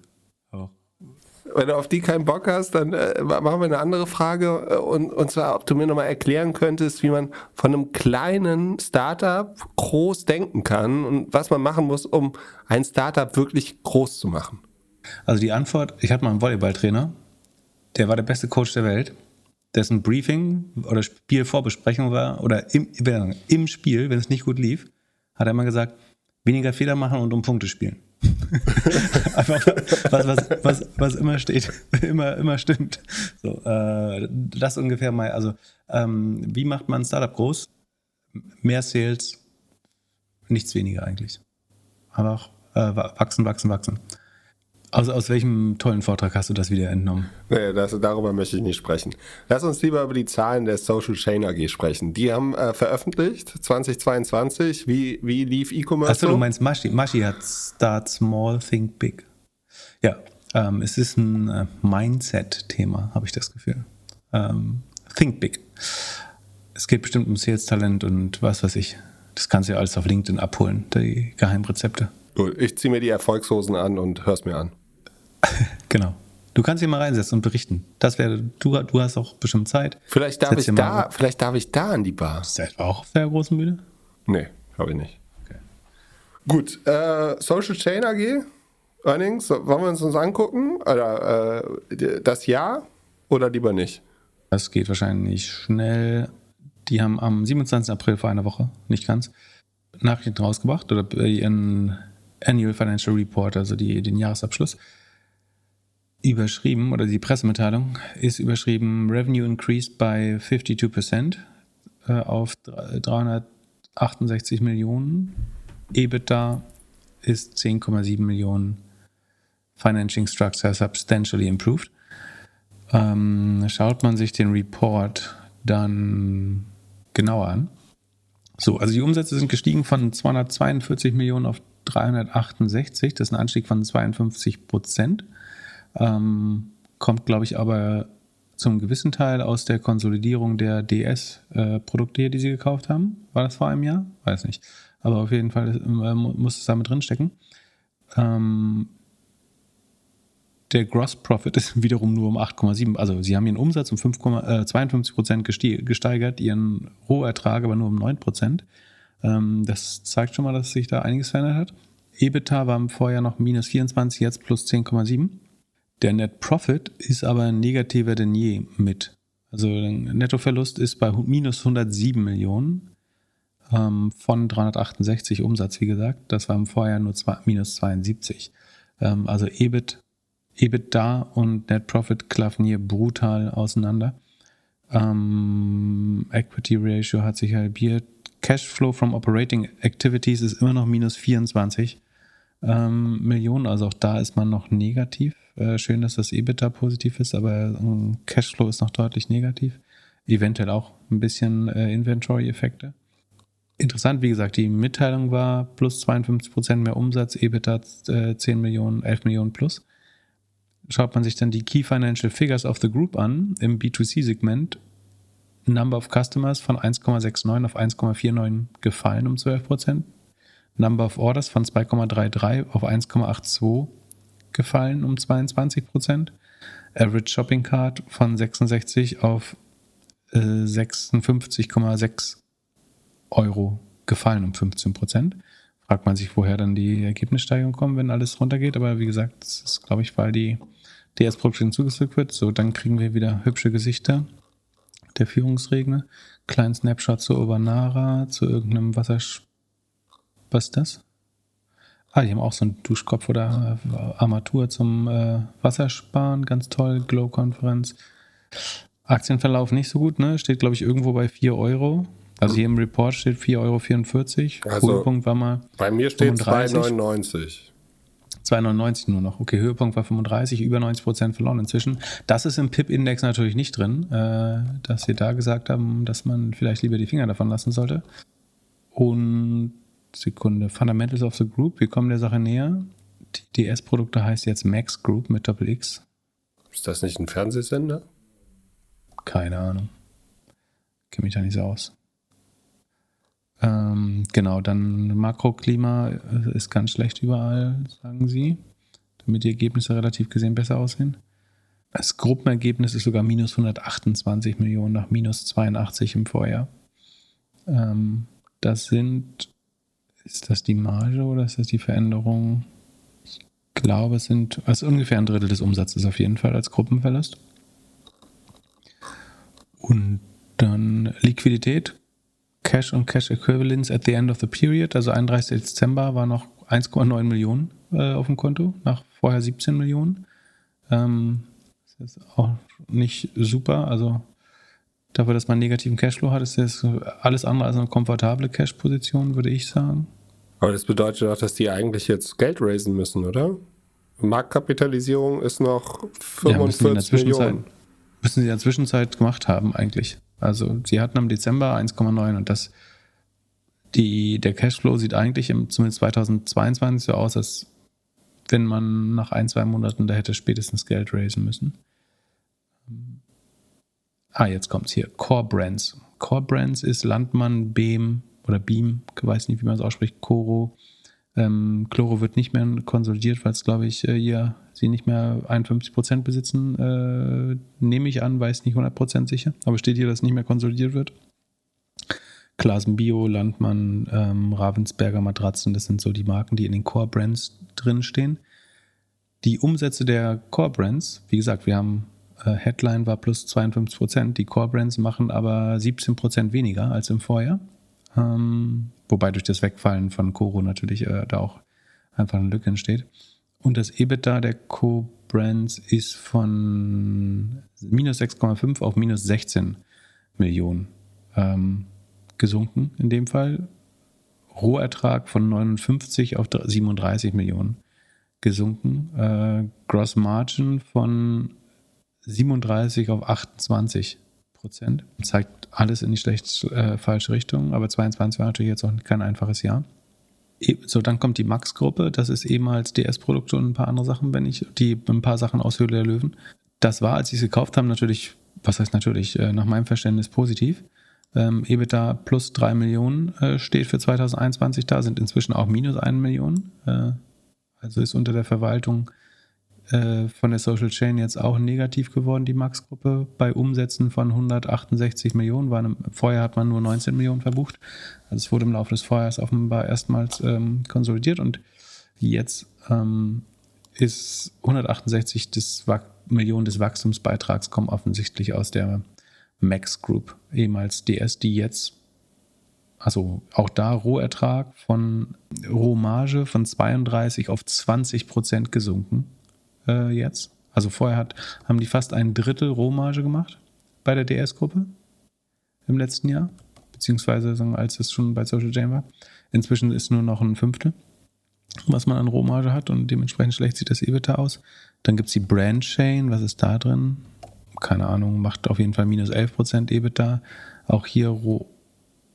Wenn du auf die keinen Bock hast, dann äh, machen wir eine andere Frage. äh, Und, und zwar, ob du mir nochmal erklären könntest, wie man von einem kleinen Startup groß denken kann und was man machen muss, um ein Startup wirklich groß zu machen. Also die Antwort, ich hatte mal einen Volleyballtrainer, der war der beste Coach der Welt, dessen Briefing oder Spielvorbesprechung war, oder im, im Spiel, wenn es nicht gut lief, hat er immer gesagt, weniger Fehler machen und um Punkte spielen. [LAUGHS] Einfach was, was, was, was immer steht, [LAUGHS] immer, immer stimmt. So, äh, das ungefähr mal, also ähm, wie macht man ein Startup groß? Mehr Sales, nichts weniger eigentlich. Aber auch äh, wachsen, wachsen, wachsen. Also aus welchem tollen Vortrag hast du das wieder entnommen? Nee, das, darüber möchte ich nicht sprechen. Lass uns lieber über die Zahlen der Social Chain AG sprechen. Die haben äh, veröffentlicht 2022. Wie, wie lief E-Commerce? Achso, so? du meinst Maschi. Maschi hat Start Small, Think Big. Ja, ähm, es ist ein äh, Mindset-Thema, habe ich das Gefühl. Ähm, think Big. Es geht bestimmt um Sales-Talent und was weiß ich. Das kannst du ja alles auf LinkedIn abholen, die Geheimrezepte. Gut, ich ziehe mir die Erfolgshosen an und hör's mir an. [LAUGHS] Genau. Du kannst dich mal reinsetzen und berichten. Das wäre, du, du hast auch bestimmt Zeit. Vielleicht darf, Setz ich da, vielleicht darf ich da an die Bar. Ist der auch auf der großen Bühne? Nee, habe ich nicht. Okay. Gut, äh, Social Chain AG, Earnings, wollen wir uns uns angucken? Oder äh, das Jahr oder lieber nicht? Das geht wahrscheinlich schnell. Die haben am 27. April vor einer Woche, nicht ganz, Nachrichten rausgebracht oder ihren Annual Financial Report, also die, den Jahresabschluss. Überschrieben, oder die Pressemitteilung ist überschrieben: Revenue increased by 52% äh, auf 368 Millionen. EBITDA ist 10,7 Millionen. Financing structure substantially improved. Ähm, schaut man sich den Report dann genauer an. So, also die Umsätze sind gestiegen von 242 Millionen auf 368. Das ist ein Anstieg von 52 Prozent. Ähm, kommt, glaube ich, aber zum gewissen Teil aus der Konsolidierung der DS-Produkte, die sie gekauft haben. War das vor einem Jahr? Weiß nicht. Aber auf jeden Fall äh, muss es da mit drinstecken. Ähm, der Gross Profit ist [LAUGHS] wiederum nur um 8,7. Also sie haben ihren Umsatz um 5, äh, 52 Prozent gesteigert, ihren Rohertrag aber nur um 9 Prozent. Ähm, das zeigt schon mal, dass sich da einiges verändert hat. EBITDA war im Vorjahr noch minus 24, jetzt plus 10,7. Der Net Profit ist aber negativer denn je mit. Also Nettoverlust ist bei minus 107 Millionen ähm, von 368 Umsatz, wie gesagt. Das war im Vorjahr nur zwei, minus 72. Ähm, also EBIT EBITDA und Net Profit klaffen hier brutal auseinander. Ähm, Equity Ratio hat sich halbiert. Cashflow from Operating Activities ist immer noch minus 24 ähm, Millionen. Also auch da ist man noch negativ. Äh, schön, dass das EBITDA positiv ist, aber ähm, Cashflow ist noch deutlich negativ. Eventuell auch ein bisschen äh, Inventory-Effekte. Interessant, wie gesagt, die Mitteilung war plus 52% mehr Umsatz, EBITDA äh, 10 Millionen, 11 Millionen plus schaut man sich dann die Key Financial Figures of the Group an, im B2C-Segment, Number of Customers von 1,69 auf 1,49 gefallen um 12 Prozent. Number of Orders von 2,33 auf 1,82 gefallen um 22 Prozent. Average Shopping Card von 66 auf äh, 56,6 Euro gefallen um 15 Prozent. Fragt man sich, woher dann die Ergebnissteigerung kommt, wenn alles runtergeht. Aber wie gesagt, das ist, glaube ich, weil die DS-Produkte hinzugefügt wird. So, dann kriegen wir wieder hübsche Gesichter der Führungsregner. Kleinen Snapshot zu Urbanara, zu irgendeinem Wassersch... Was ist das? Ah, die haben auch so einen Duschkopf oder äh, Armatur zum äh, Wassersparen. Ganz toll. Glow-Konferenz. Aktienverlauf nicht so gut, ne? Steht, glaube ich, irgendwo bei 4 Euro. Also hier im Report steht 4,44 Euro. Also- Höhepunkt war mal Bei mir steht 35. 2,99. 2,99 nur noch. Okay, Höhepunkt war 35, über 90 Prozent verloren inzwischen. Das ist im PIP-Index natürlich nicht drin, äh, dass wir da gesagt haben, dass man vielleicht lieber die Finger davon lassen sollte. Und Sekunde, Fundamentals of the Group, wir kommen der Sache näher. Die DS-Produkte heißt jetzt Max Group mit Doppel X. Ist das nicht ein Fernsehsender? Keine Ahnung. Kenne mich da nicht so aus. Ähm, genau, dann Makroklima ist ganz schlecht überall, sagen sie, damit die Ergebnisse relativ gesehen besser aussehen. Das Gruppenergebnis ist sogar minus 128 Millionen nach minus 82 im Vorjahr. Ähm, das sind, ist das die Marge oder ist das die Veränderung? Ich glaube, es sind, also ungefähr ein Drittel des Umsatzes auf jeden Fall als Gruppenverlust. Und dann Liquidität, Cash und Cash Equivalents at the end of the period, also 31. Dezember war noch 1,9 Millionen äh, auf dem Konto, nach vorher 17 Millionen. Ähm, das ist auch nicht super, also dafür, dass man einen negativen Cashflow hat, ist das alles andere als eine komfortable Cash-Position, würde ich sagen. Aber das bedeutet auch, dass die eigentlich jetzt Geld raisen müssen, oder? Marktkapitalisierung ist noch 45 ja, Millionen. Müssen sie in der Zwischenzeit gemacht haben, eigentlich. Also sie hatten im Dezember 1,9 und das die, der Cashflow sieht eigentlich im, zumindest 2022 so aus, als wenn man nach ein, zwei Monaten da hätte spätestens Geld raisen müssen. Ah, jetzt kommt es hier. Core Brands. Core Brands ist Landmann, Beam oder Beam, ich weiß nicht, wie man es ausspricht, Coro. Ähm, Chloro wird nicht mehr konsolidiert, weil es, glaube ich, äh, hier sie nicht mehr 51% besitzen, äh, nehme ich an, weiß nicht 100% sicher, aber steht hier, dass nicht mehr konsolidiert wird. Klasen Bio, Landmann, ähm, Ravensberger Matratzen, das sind so die Marken, die in den Core Brands drinstehen. Die Umsätze der Core Brands, wie gesagt, wir haben Headline war plus 52 Prozent. Die Core Brands machen aber 17 Prozent weniger als im Vorjahr. Ähm, wobei durch das Wegfallen von Coro natürlich äh, da auch einfach eine Lücke entsteht. Und das EBITDA der Co-Brands ist von minus 6,5 auf minus 16 Millionen ähm, gesunken in dem Fall. Rohertrag von 59 auf 37 Millionen gesunken. Äh, Gross Margin von 37 auf 28 Prozent. Zeigt alles in die schlecht äh, falsche Richtung, aber 22 war natürlich jetzt auch kein einfaches Jahr. E, so, dann kommt die Max-Gruppe, das ist ehemals DS-Produkte und ein paar andere Sachen, wenn ich die ein paar Sachen aus Höhle der Löwen. Das war, als sie es gekauft haben, natürlich, was heißt natürlich, äh, nach meinem Verständnis positiv. Ähm, EBITDA plus 3 Millionen äh, steht für 2021 da, sind inzwischen auch minus 1 Million. Äh, also ist unter der Verwaltung äh, von der Social Chain jetzt auch negativ geworden, die Max-Gruppe, bei Umsätzen von 168 Millionen. War eine, vorher hat man nur 19 Millionen verbucht. Also es wurde im Laufe des Vorjahres offenbar erstmals ähm, konsolidiert und jetzt ähm, ist 168 des Millionen des Wachstumsbeitrags kommen offensichtlich aus der Max Group, ehemals DS, die jetzt also auch da Rohertrag von Rohmarge von 32 auf 20 Prozent gesunken äh, jetzt. Also vorher hat, haben die fast ein Drittel Rohmarge gemacht bei der DS-Gruppe im letzten Jahr, beziehungsweise als es schon bei Social Chain war. Inzwischen ist nur noch ein Fünftel, was man an Rohmarge hat und dementsprechend schlecht sieht das EBITDA aus. Dann gibt es die Brand Chain, was ist da drin? Keine Ahnung, macht auf jeden Fall minus 11% EBITDA. Auch hier, Roh,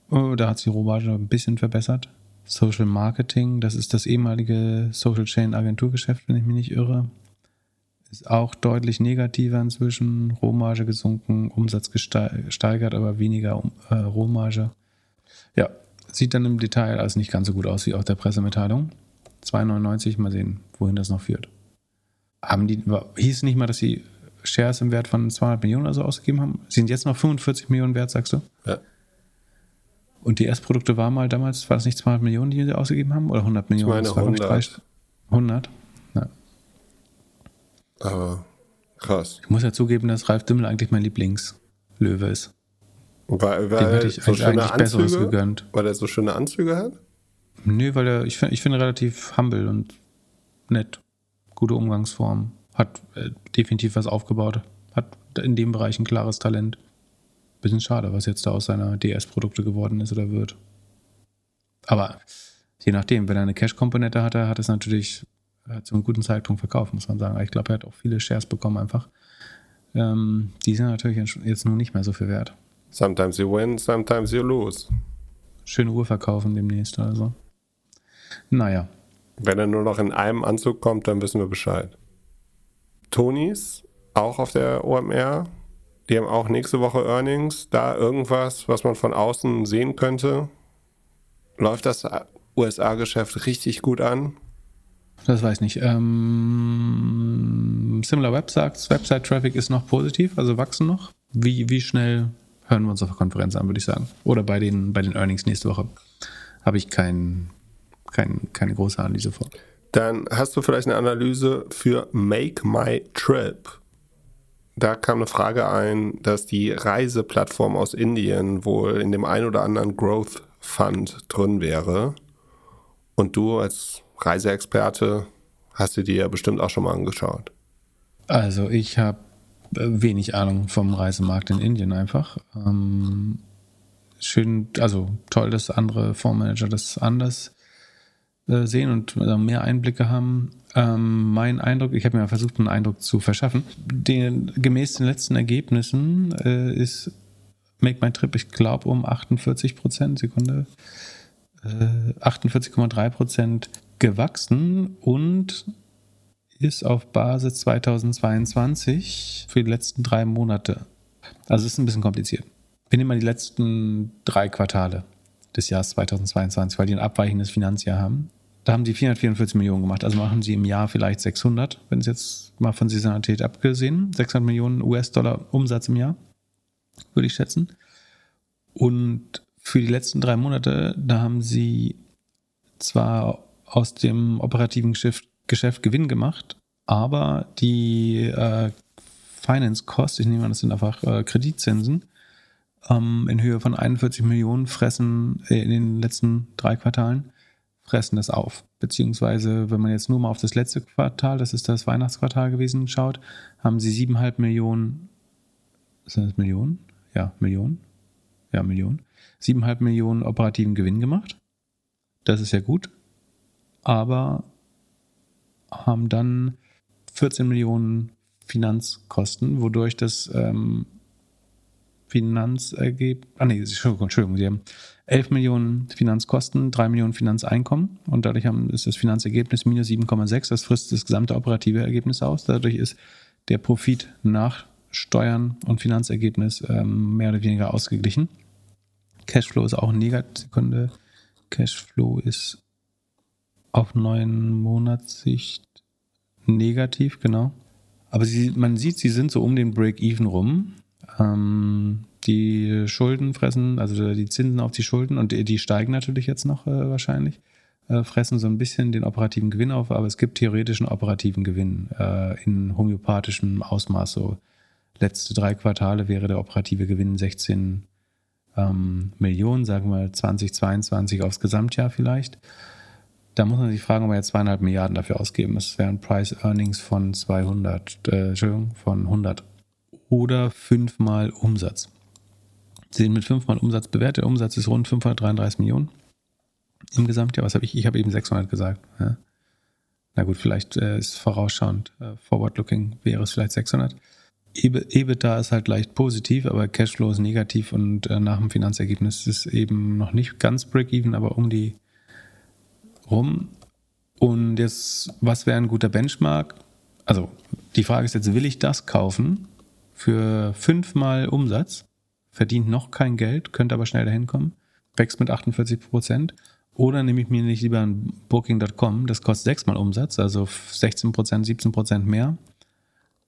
oh, da hat sich die Rohmarge ein bisschen verbessert. Social Marketing, das ist das ehemalige Social Chain Agenturgeschäft, wenn ich mich nicht irre ist auch deutlich negativer inzwischen. Rohmarge gesunken, Umsatz gesteigert, aber weniger äh, Rohmarge. Ja, sieht dann im Detail alles nicht ganz so gut aus wie auf der Pressemitteilung. 2,99, mal sehen, wohin das noch führt. Haben die, hieß nicht mal, dass sie Shares im Wert von 200 Millionen oder so ausgegeben haben? Sie sind jetzt noch 45 Millionen wert, sagst du? Ja. Und die Erstprodukte waren mal damals, war das nicht 200 Millionen, die sie ausgegeben haben? Oder 100 Millionen? Ich meine 100. 100? Aber krass. Ich muss ja zugeben, dass Ralf Dümmel eigentlich mein Lieblingslöwe ist. Weil, weil Dem hätte ich so eigentlich Anzüge, Besseres gegönnt. Weil er so schöne Anzüge hat? Nö, weil er, ich finde ich find relativ humble und nett. Gute Umgangsform. Hat äh, definitiv was aufgebaut. Hat in dem Bereich ein klares Talent. Bisschen schade, was jetzt da aus seiner DS-Produkte geworden ist oder wird. Aber je nachdem, wenn er eine Cash-Komponente hatte, hat es natürlich äh, zu einem guten Zeitpunkt verkauft, muss man sagen. Ich glaube, er hat auch viele Shares bekommen einfach. Ähm, die sind natürlich jetzt nur nicht mehr so viel wert. Sometimes you win, sometimes you lose. Schöne Uhr verkaufen demnächst also. Naja. Wenn er nur noch in einem Anzug kommt, dann wissen wir Bescheid. Tonys auch auf der OMR. Die haben auch nächste Woche Earnings. Da irgendwas, was man von außen sehen könnte. Läuft das USA-Geschäft richtig gut an? Das weiß ich nicht. Ähm, SimilarWeb sagt, Website-Traffic ist noch positiv, also wachsen noch. Wie, wie schnell hören wir uns auf der Konferenz an, würde ich sagen. Oder bei den, bei den Earnings nächste Woche. Habe ich kein, kein, keine große Analyse vor. Dann hast du vielleicht eine Analyse für Make My Trip. Da kam eine Frage ein, dass die Reiseplattform aus Indien wohl in dem ein oder anderen Growth Fund drin wäre. Und du als Reiseexperte hast du dir ja bestimmt auch schon mal angeschaut. Also ich habe äh, wenig Ahnung vom Reisemarkt in Indien einfach. Ähm, schön, also toll, dass andere Fondsmanager das anders äh, sehen und äh, mehr Einblicke haben. Ähm, mein Eindruck, ich habe mir versucht, einen Eindruck zu verschaffen. Den, gemäß den letzten Ergebnissen äh, ist Make My Trip, ich glaube, um 48 Prozent, Sekunde, äh, 48,3 Prozent gewachsen und ist auf Basis 2022 für die letzten drei Monate. Also es ist ein bisschen kompliziert. Wir nehmen mal die letzten drei Quartale des Jahres 2022, weil die ein abweichendes Finanzjahr haben. Da haben sie 444 Millionen gemacht. Also machen sie im Jahr vielleicht 600, wenn es jetzt mal von Saisonalität abgesehen, 600 Millionen US-Dollar Umsatz im Jahr, würde ich schätzen. Und für die letzten drei Monate, da haben sie zwar aus dem operativen Geschäft, Geschäft Gewinn gemacht, aber die äh, Finance Costs, ich nehme an, das sind einfach äh, Kreditzinsen, ähm, in Höhe von 41 Millionen fressen äh, in den letzten drei Quartalen, fressen das auf. Beziehungsweise, wenn man jetzt nur mal auf das letzte Quartal, das ist das Weihnachtsquartal gewesen, schaut, haben sie 7,5 Millionen, sind das Millionen? Ja, Millionen. Ja, Millionen. 7,5 Millionen operativen Gewinn gemacht. Das ist ja gut aber haben dann 14 Millionen Finanzkosten, wodurch das ähm, Finanzergebnis, ah nee, Entschuldigung, sie haben 11 Millionen Finanzkosten, 3 Millionen Finanzeinkommen und dadurch haben, ist das Finanzergebnis minus 7,6, das frisst das gesamte operative Ergebnis aus. Dadurch ist der Profit nach Steuern und Finanzergebnis ähm, mehr oder weniger ausgeglichen. Cashflow ist auch negativ. Sekunde. Cashflow ist auf neun Monatssicht negativ, genau. Aber sie, man sieht, sie sind so um den Break-Even rum. Ähm, die Schulden fressen, also die Zinsen auf die Schulden, und die, die steigen natürlich jetzt noch äh, wahrscheinlich, äh, fressen so ein bisschen den operativen Gewinn auf, aber es gibt theoretischen operativen Gewinn äh, in homöopathischem Ausmaß. So letzte drei Quartale wäre der operative Gewinn 16 ähm, Millionen, sagen wir 2022 aufs Gesamtjahr vielleicht. Da muss man sich fragen, ob wir jetzt zweieinhalb Milliarden dafür ausgeben. Es wären Price Earnings von 200, äh, Entschuldigung, von 100 oder fünfmal Umsatz. Sie sind mit fünfmal Umsatz bewertet. Der Umsatz ist rund 533 Millionen im Gesamtjahr. Was habe ich? Ich habe eben 600 gesagt. Ja. Na gut, vielleicht äh, ist vorausschauend, äh, forward-looking wäre es vielleicht 600. EBITDA ist halt leicht positiv, aber Cashflow ist negativ und äh, nach dem Finanzergebnis ist eben noch nicht ganz break-even, aber um die rum. Und jetzt, was wäre ein guter Benchmark? Also die Frage ist jetzt, will ich das kaufen für fünfmal Umsatz, verdient noch kein Geld, könnte aber schnell dahin kommen, wächst mit 48 Prozent. Oder nehme ich mir nicht lieber ein Booking.com, das kostet sechsmal Umsatz, also 16 Prozent, 17 Prozent mehr,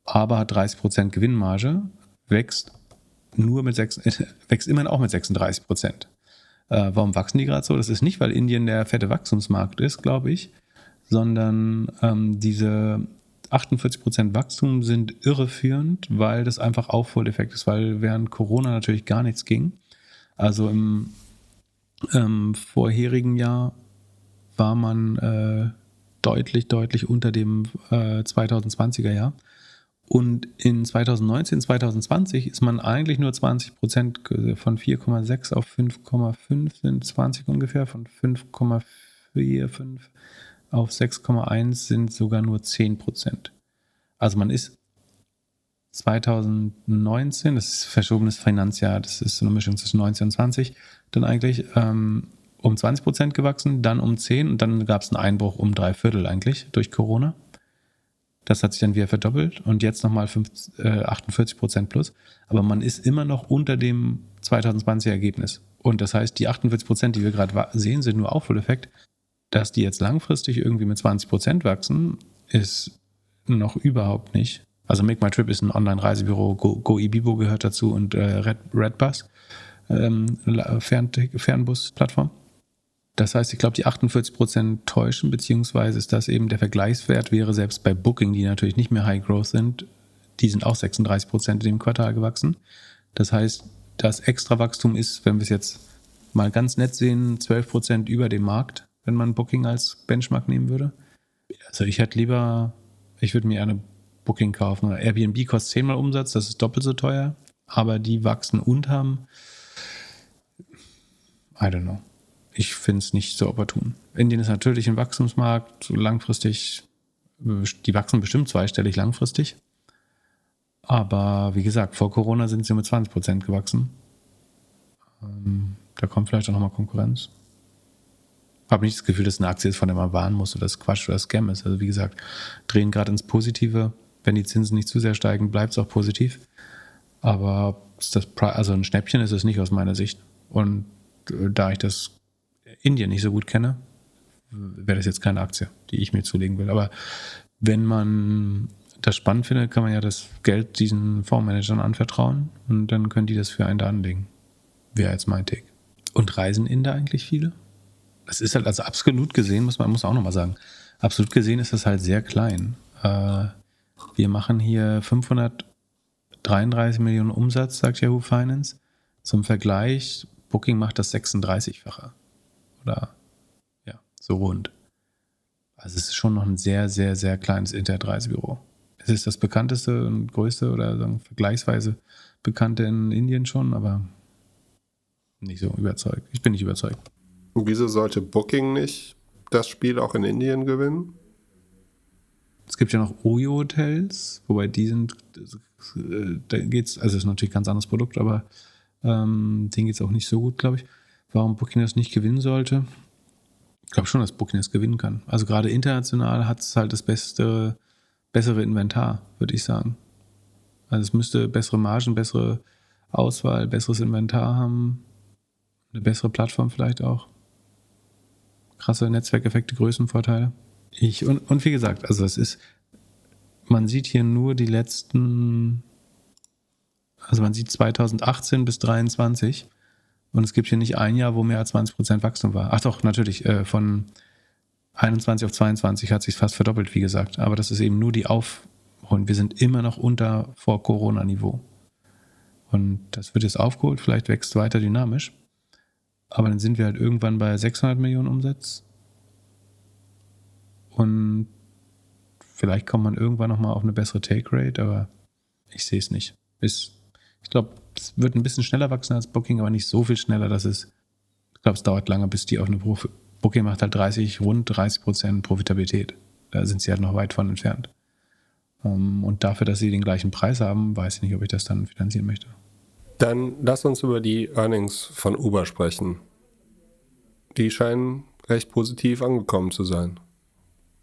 aber hat 30 Prozent Gewinnmarge, wächst nur mit sechs, [LAUGHS] wächst immerhin auch mit 36 Prozent. Äh, warum wachsen die gerade so? Das ist nicht, weil Indien der fette Wachstumsmarkt ist, glaube ich, sondern ähm, diese 48% Wachstum sind irreführend, weil das einfach Aufholeffekt ist, weil während Corona natürlich gar nichts ging. Also im ähm, vorherigen Jahr war man äh, deutlich, deutlich unter dem äh, 2020er Jahr. Und in 2019, 2020 ist man eigentlich nur 20 Prozent von 4,6 auf 5,5 sind 20 ungefähr, von 5,45 auf 6,1 sind sogar nur 10 Prozent. Also man ist 2019, das ist verschobenes Finanzjahr, das ist so eine Mischung zwischen 19 und 20, dann eigentlich ähm, um 20 Prozent gewachsen, dann um 10 und dann gab es einen Einbruch um drei Viertel eigentlich durch Corona Das hat sich dann wieder verdoppelt und jetzt nochmal 48 Prozent plus. Aber man ist immer noch unter dem 2020er Ergebnis. Und das heißt, die 48 Prozent, die wir gerade sehen, sind nur Aufholeffekt. Dass die jetzt langfristig irgendwie mit 20 Prozent wachsen, ist noch überhaupt nicht. Also Make My Trip ist ein Online-Reisebüro, Go, GoIbibo gehört dazu und äh, Red, Redbus, ähm, Fern, Fernbus-Plattform. Das heißt, ich glaube, die 48 Prozent täuschen, beziehungsweise ist das eben der Vergleichswert wäre selbst bei Booking, die natürlich nicht mehr High Growth sind, die sind auch 36 Prozent in dem Quartal gewachsen. Das heißt, das Extrawachstum ist, wenn wir es jetzt mal ganz nett sehen, 12 Prozent über dem Markt, wenn man Booking als Benchmark nehmen würde. Also ich hätte lieber, ich würde mir eine Booking kaufen. Airbnb kostet zehnmal Umsatz, das ist doppelt so teuer, aber die wachsen und haben, I don't know ich finde es nicht so opportun. Indien ist natürlich ein Wachstumsmarkt, langfristig, die wachsen bestimmt zweistellig langfristig. Aber wie gesagt, vor Corona sind sie mit 20 Prozent gewachsen. Ähm, da kommt vielleicht auch nochmal Konkurrenz. Habe nicht das Gefühl, dass eine Aktie ist, von der man warnen muss oder das Quatsch oder Scam ist. Also wie gesagt, drehen gerade ins Positive. Wenn die Zinsen nicht zu sehr steigen, bleibt es auch positiv. Aber das, also ein Schnäppchen ist es nicht aus meiner Sicht. Und äh, da ich das Indien nicht so gut kenne, wäre das jetzt keine Aktie, die ich mir zulegen will. Aber wenn man das spannend findet, kann man ja das Geld diesen Fondsmanagern anvertrauen und dann können die das für einen da anlegen. Wäre jetzt mein Take. Und reisen Inder eigentlich viele? Das ist halt, also absolut gesehen, muss man muss auch nochmal sagen, absolut gesehen ist das halt sehr klein. Äh, wir machen hier 533 Millionen Umsatz, sagt Yahoo Finance. Zum Vergleich, Booking macht das 36-fache oder ja, so rund. Also es ist schon noch ein sehr, sehr, sehr kleines Internetreisebüro. Es ist das bekannteste und größte oder sagen, vergleichsweise bekannte in Indien schon, aber nicht so überzeugt. Ich bin nicht überzeugt. Und wieso sollte Booking nicht das Spiel auch in Indien gewinnen? Es gibt ja noch Oyo-Hotels, wobei die sind, äh, da geht's, also es ist natürlich ein ganz anderes Produkt, aber ähm, denen geht es auch nicht so gut, glaube ich warum Booking das nicht gewinnen sollte. Ich glaube schon, dass Booking das gewinnen kann. Also gerade international hat es halt das beste, bessere Inventar, würde ich sagen. Also es müsste bessere Margen, bessere Auswahl, besseres Inventar haben, eine bessere Plattform vielleicht auch. Krasse Netzwerkeffekte, Größenvorteile. Ich, und, und wie gesagt, also es ist, man sieht hier nur die letzten, also man sieht 2018 bis 2023 und es gibt hier nicht ein Jahr, wo mehr als 20 Prozent Wachstum war. Ach doch, natürlich, äh, von 21 auf 22 hat sich fast verdoppelt, wie gesagt. Aber das ist eben nur die Aufholen. Wir sind immer noch unter vor Corona-Niveau. Und das wird jetzt aufgeholt, vielleicht wächst weiter dynamisch. Aber dann sind wir halt irgendwann bei 600 Millionen Umsatz. Und vielleicht kommt man irgendwann nochmal auf eine bessere Take Rate, aber ich sehe es nicht. Ist, ich glaube, es wird ein bisschen schneller wachsen als Booking, aber nicht so viel schneller, dass es, ich glaube, es dauert lange, bis die auf eine Profi Booking macht halt 30, rund 30 Prozent Profitabilität. Da sind sie halt noch weit von entfernt. Ähm, und dafür, dass sie den gleichen Preis haben, weiß ich nicht, ob ich das dann finanzieren möchte. Dann lass uns über die Earnings von Uber sprechen. Die scheinen recht positiv angekommen zu sein.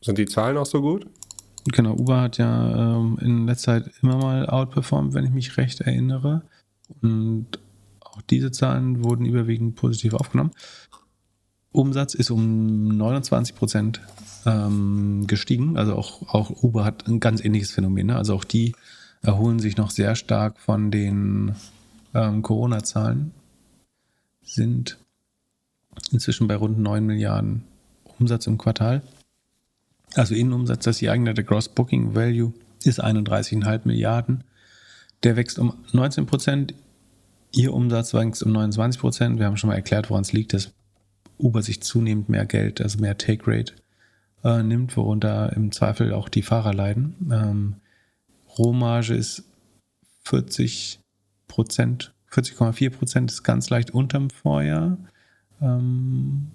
Sind die Zahlen auch so gut? Genau, Uber hat ja ähm, in letzter Zeit immer mal outperformed, wenn ich mich recht erinnere. Und auch diese Zahlen wurden überwiegend positiv aufgenommen. Umsatz ist um 29 Prozent ähm, gestiegen. Also auch, auch Uber hat ein ganz ähnliches Phänomen. Ne? Also auch die erholen sich noch sehr stark von den ähm, Corona-Zahlen. Sind inzwischen bei rund 9 Milliarden Umsatz im Quartal. Also Innenumsatz, das ist die eigene, Gross Booking Value ist 31,5 Milliarden. Der wächst um 19 Prozent. Ihr Umsatz wächst um 29 Prozent. Wir haben schon mal erklärt, woran es liegt, dass Uber sich zunehmend mehr Geld, also mehr Take Rate äh, nimmt, worunter im Zweifel auch die Fahrer leiden. Ähm, Rohmarge ist 40 Prozent, 40,4 Prozent ist ganz leicht unterm Vorjahr, ähm,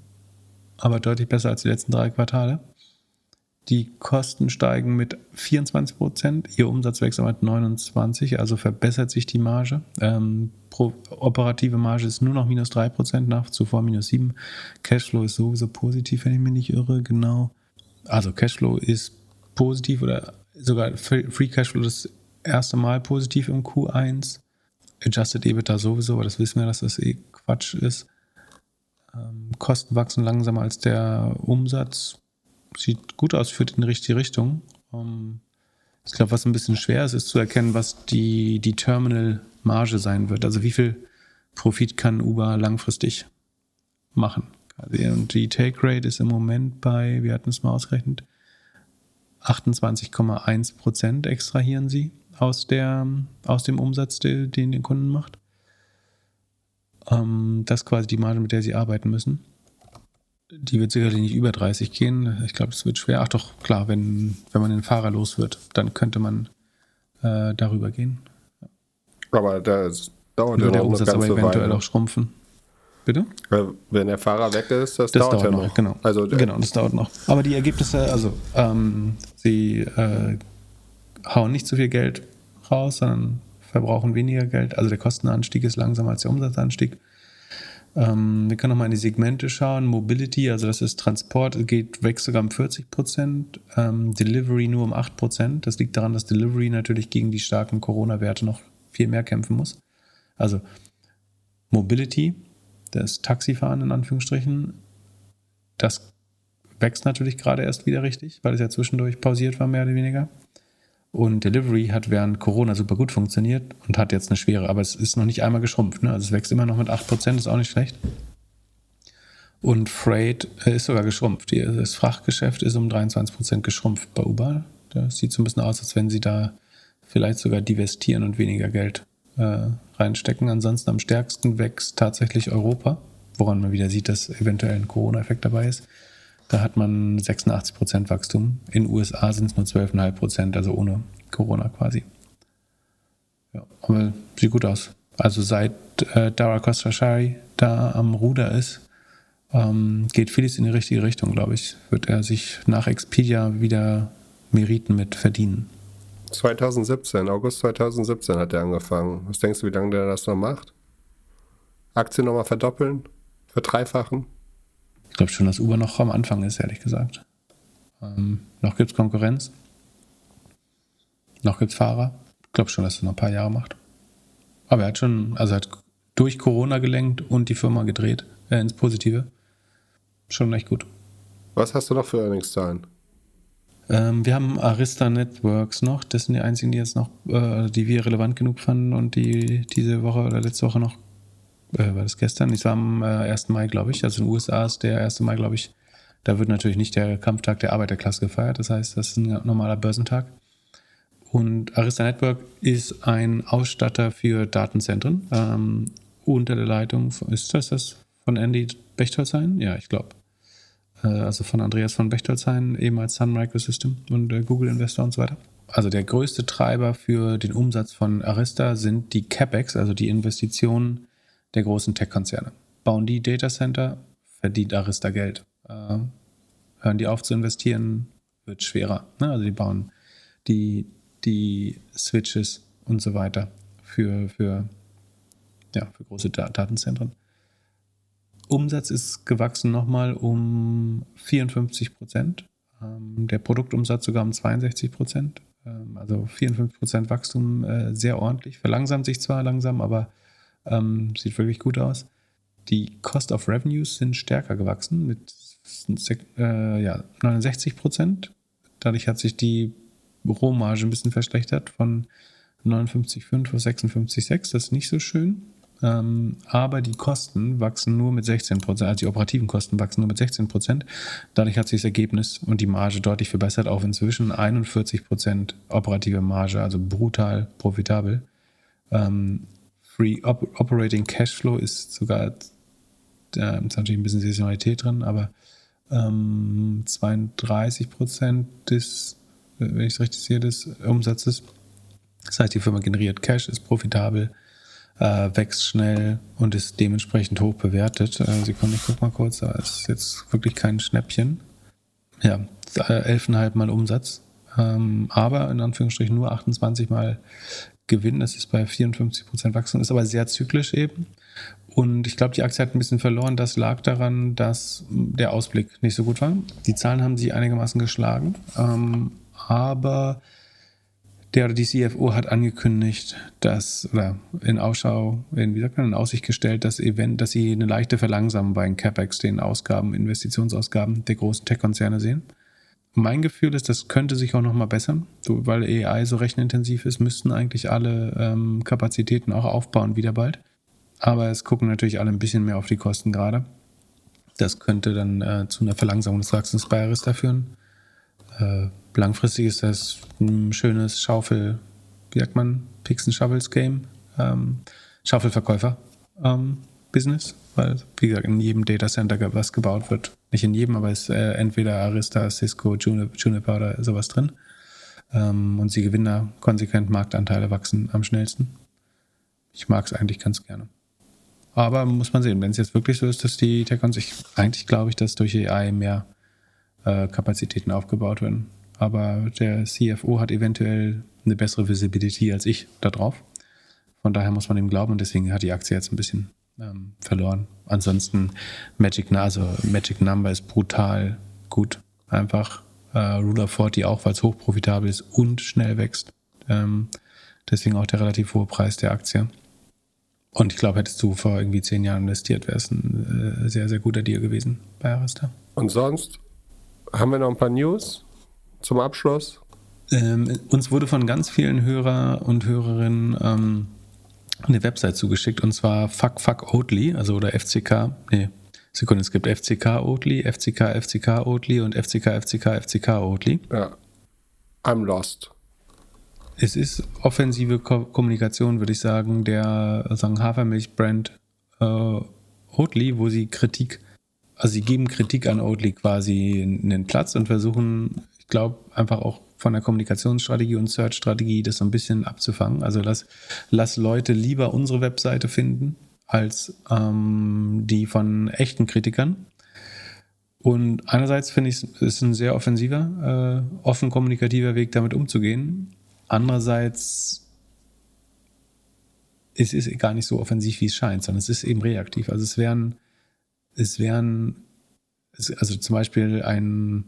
aber deutlich besser als die letzten drei Quartale. Die Kosten steigen mit 24 Prozent, ihr Umsatz wächst mit 29, also verbessert sich die Marge. Ähm, operative Marge ist nur noch minus 3 Prozent, nach zuvor minus 7. Cashflow ist sowieso positiv, wenn ich mich nicht irre, genau. Also Cashflow ist positiv oder sogar Free Cashflow das erste Mal positiv im Q1. Adjusted EBITDA sowieso, aber das wissen wir, dass das eh Quatsch ist. Ähm, Kosten wachsen langsamer als der Umsatz. Sieht gut aus, führt in die richtige Richtung. Ähm, ich glaube, was ein bisschen schwer ist, ist zu erkennen, was die, die Terminal-Marge sein wird. Also wie viel Profit kann Uber langfristig machen. Und die Take Rate ist im Moment bei, wir hatten es mal ausgerechnet, 28,1 Prozent extrahieren sie aus, der, aus dem Umsatz, den, den Kunden macht. Ähm, das ist quasi die Marge, mit der sie arbeiten müssen. Die wird sicherlich nicht über 30 gehen. Ich glaube, es wird schwer. Ach doch, klar, wenn, wenn man den Fahrer los wird, dann könnte man äh, darüber gehen. Aber das dauert ja der Umsatz aber eventuell Weile. auch schrumpfen. Bitte? Wenn der Fahrer weg ist, das, das dauert, dauert ja noch. noch. Genau. Also, genau, das dauert noch. Aber die Ergebnisse, also ähm, sie äh, hauen nicht so viel Geld raus, sondern verbrauchen weniger Geld. Also der Kostenanstieg ist langsamer als der Umsatzanstieg. Ähm, wir können nochmal in die Segmente schauen. Mobility, also das ist Transport, geht wächst sogar um 40 Prozent. Ähm, Delivery nur um 8 Prozent. Das liegt daran, dass Delivery natürlich gegen die starken Corona-Werte noch viel mehr kämpfen muss. Also Mobility das Taxifahren in Anführungsstrichen, das wächst natürlich gerade erst wieder richtig, weil es ja zwischendurch pausiert war, mehr oder weniger. Und Delivery hat während Corona super gut funktioniert und hat jetzt eine schwere, aber es ist noch nicht einmal geschrumpft. Ne? Also es wächst immer noch mit 8%, ist auch nicht schlecht. Und Freight äh, ist sogar geschrumpft. Das Frachtgeschäft ist um 23% geschrumpft bei Uber. Das sieht so ein bisschen aus, als wenn sie da vielleicht sogar divestieren und weniger Geld äh, reinstecken. Ansonsten am stärksten wächst tatsächlich Europa, woran man wieder sieht, dass eventuell ein Corona-Effekt dabei ist. Da hat man 86% Wachstum. In den USA sind es nur 12,5%, also ohne Corona quasi. Ja, aber sieht gut aus. Also seit äh, Dara Khosrowshahi da am Ruder ist, ähm, geht vieles in die richtige Richtung, glaube ich. Wird er sich nach Expedia wieder Meriten mit verdienen. 2017, August 2017 hat er angefangen. Was denkst du, wie lange der das noch macht? Aktien nochmal verdoppeln? Verdreifachen? Ich glaube schon, dass Uber noch am Anfang ist, ehrlich gesagt. Ähm, noch gibt es Konkurrenz. Noch gibt es Fahrer. Ich glaube schon, dass er noch ein paar Jahre macht. Aber er hat schon, also er hat durch Corona gelenkt und die Firma gedreht äh, ins Positive. Schon echt gut. Was hast du noch für Earnings-Zahlen? Ähm, wir haben Arista Networks noch. Das sind die einzigen, die jetzt noch, äh, die wir relevant genug fanden und die diese Woche oder letzte Woche noch, äh, war das gestern? Ich war am äh, 1. Mai, glaube ich. Also in den USA ist der 1. Mai, glaube ich. Da wird natürlich nicht der Kampftag der Arbeiterklasse gefeiert. Das heißt, das ist ein normaler Börsentag. Und Arista Network ist ein Ausstatter für Datenzentren ähm, unter der Leitung, ist das das von Andy Bechtolzheim? Ja, ich glaube. Äh, also von Andreas von Bechtolzheim, ehemals Sun Microsystem und äh, Google Investor und so weiter. Also der größte Treiber für den Umsatz von Arista sind die CapEx, also die Investitionen der großen Tech-Konzerne. Bauen die Datacenter, verdient Arista Geld. Äh, hören die auf zu investieren, wird schwerer. Ne? Also die bauen die, die Switches und so weiter für, für, ja, für große Datenzentren. Umsatz ist gewachsen nochmal um 54 Prozent. Ähm, der Produktumsatz sogar um 62 Prozent. Ähm, also 54 Prozent Wachstum, äh, sehr ordentlich. Verlangsamt sich zwar langsam, aber ähm, sieht wirklich gut aus. Die Cost of Revenues sind stärker gewachsen mit äh, ja, 69 Prozent. Dadurch hat sich die Rohmarge ein bisschen verschlechtert von 59,5 auf 56,6. Das ist nicht so schön. Ähm, aber die Kosten wachsen nur mit 16 Prozent, also die operativen Kosten wachsen nur mit 16 Prozent. Dadurch hat sich das Ergebnis und die Marge deutlich verbessert, auf inzwischen 41 Prozent operative Marge, also brutal profitabel. Ähm, Free Op Operating Cashflow ist sogar, da ist natürlich ein bisschen Saisonalität drin, aber ähm, 32 Prozent des, wenn ich es richtig sehe, des Umsatzes. Das heißt, die Firma generiert Cash, ist profitabel äh, wächst schnell und ist dementsprechend hoch bewertet. Äh, Sekunde, ich guck mal kurz, da ist jetzt wirklich kein Schnäppchen. Ja, 11,5 mal Umsatz, ähm, aber in Anführungsstrichen nur 28 mal Gewinn. Das ist bei 54 Prozent Wachstum, ist aber sehr zyklisch eben. Und ich glaube, die Aktie hat ein bisschen verloren. Das lag daran, dass der Ausblick nicht so gut war. Die Zahlen haben sie einigermaßen geschlagen, ähm, aber der oder die CFO hat angekündigt, dass, oder in Ausschau, in, wie sagt man, in Aussicht gestellt, dass, Event, dass sie eine leichte Verlangsamung bei den CapEx, den Ausgaben, Investitionsausgaben der großen Tech-Konzerne sehen. Mein Gefühl ist, das könnte sich auch nochmal bessern, weil AI so rechenintensiv ist, müssten eigentlich alle ähm, Kapazitäten auch aufbauen wieder bald. Aber es gucken natürlich alle ein bisschen mehr auf die Kosten gerade. Das könnte dann äh, zu einer Verlangsamung des Wachstums bei Arista führen. Äh, langfristig ist das ein schönes Schaufel, wie sagt man, and Shovels Game, ähm, Schaufelverkäufer ähm, Business, weil, wie gesagt, in jedem Datacenter was gebaut wird. Nicht in jedem, aber es ist äh, entweder Arista, Cisco, Juniper oder sowas drin. Ähm, und sie gewinnen da konsequent Marktanteile, wachsen am schnellsten. Ich mag es eigentlich ganz gerne. Aber muss man sehen, wenn es jetzt wirklich so ist, dass die Tech-Cons, ich, eigentlich glaube ich, dass durch AI mehr äh, Kapazitäten aufgebaut werden. Aber der CFO hat eventuell eine bessere Visibility als ich da drauf. Von daher muss man ihm glauben und deswegen hat die Aktie jetzt ein bisschen ähm, verloren. Ansonsten Magic, also Magic Number ist brutal gut. Einfach äh, Ruler 40 auch, weil es hochprofitabel ist und schnell wächst. Ähm, deswegen auch der relativ hohe Preis der Aktie. Und ich glaube, hättest du vor irgendwie zehn Jahren investiert, wäre es ein äh, sehr, sehr guter Deal gewesen bei Arista. Und sonst haben wir noch ein paar News zum Abschluss? Ähm, uns wurde von ganz vielen Hörer und Hörerinnen ähm, eine Website zugeschickt und zwar Fuck Fuck Oatly, also oder FCK, nee, Sekunde, es gibt FCK Oatly, FCK FCK Oatly und FCK FCK FCK Oatly. Ja. I'm lost. Es ist offensive Ko Kommunikation, würde ich sagen, der sagen Hafermilch-Brand äh, Oatly, wo sie Kritik also sie geben Kritik an Oatly quasi einen Platz und versuchen, ich glaube, einfach auch von der Kommunikationsstrategie und Search-Strategie das so ein bisschen abzufangen. Also lass, lass Leute lieber unsere Webseite finden als ähm, die von echten Kritikern. Und einerseits finde ich, es ist ein sehr offensiver, äh, offen kommunikativer Weg, damit umzugehen. Andererseits es ist gar nicht so offensiv, wie es scheint, sondern es ist eben reaktiv. Also es wären es wären, also zum Beispiel ein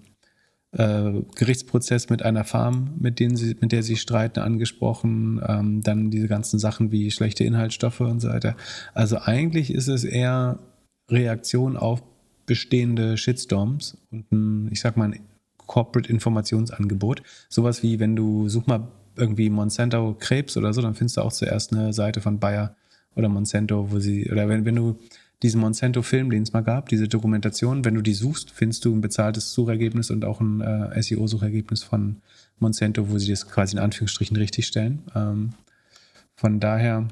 äh, Gerichtsprozess mit einer Farm, mit, denen sie, mit der sie streiten, angesprochen, ähm, dann diese ganzen Sachen wie schlechte Inhaltsstoffe und so weiter. Also eigentlich ist es eher Reaktion auf bestehende Shitstorms und ein, ich sag mal, ein Corporate Informationsangebot. Sowas wie, wenn du such mal irgendwie Monsanto Krebs oder so, dann findest du auch zuerst eine Seite von Bayer oder Monsanto, wo sie, oder wenn, wenn du diesen Monsanto-Film, den es mal gab, diese Dokumentation, wenn du die suchst, findest du ein bezahltes Suchergebnis und auch ein äh, SEO-Suchergebnis von Monsanto, wo sie das quasi in Anführungsstrichen richtig stellen. Ähm, von daher,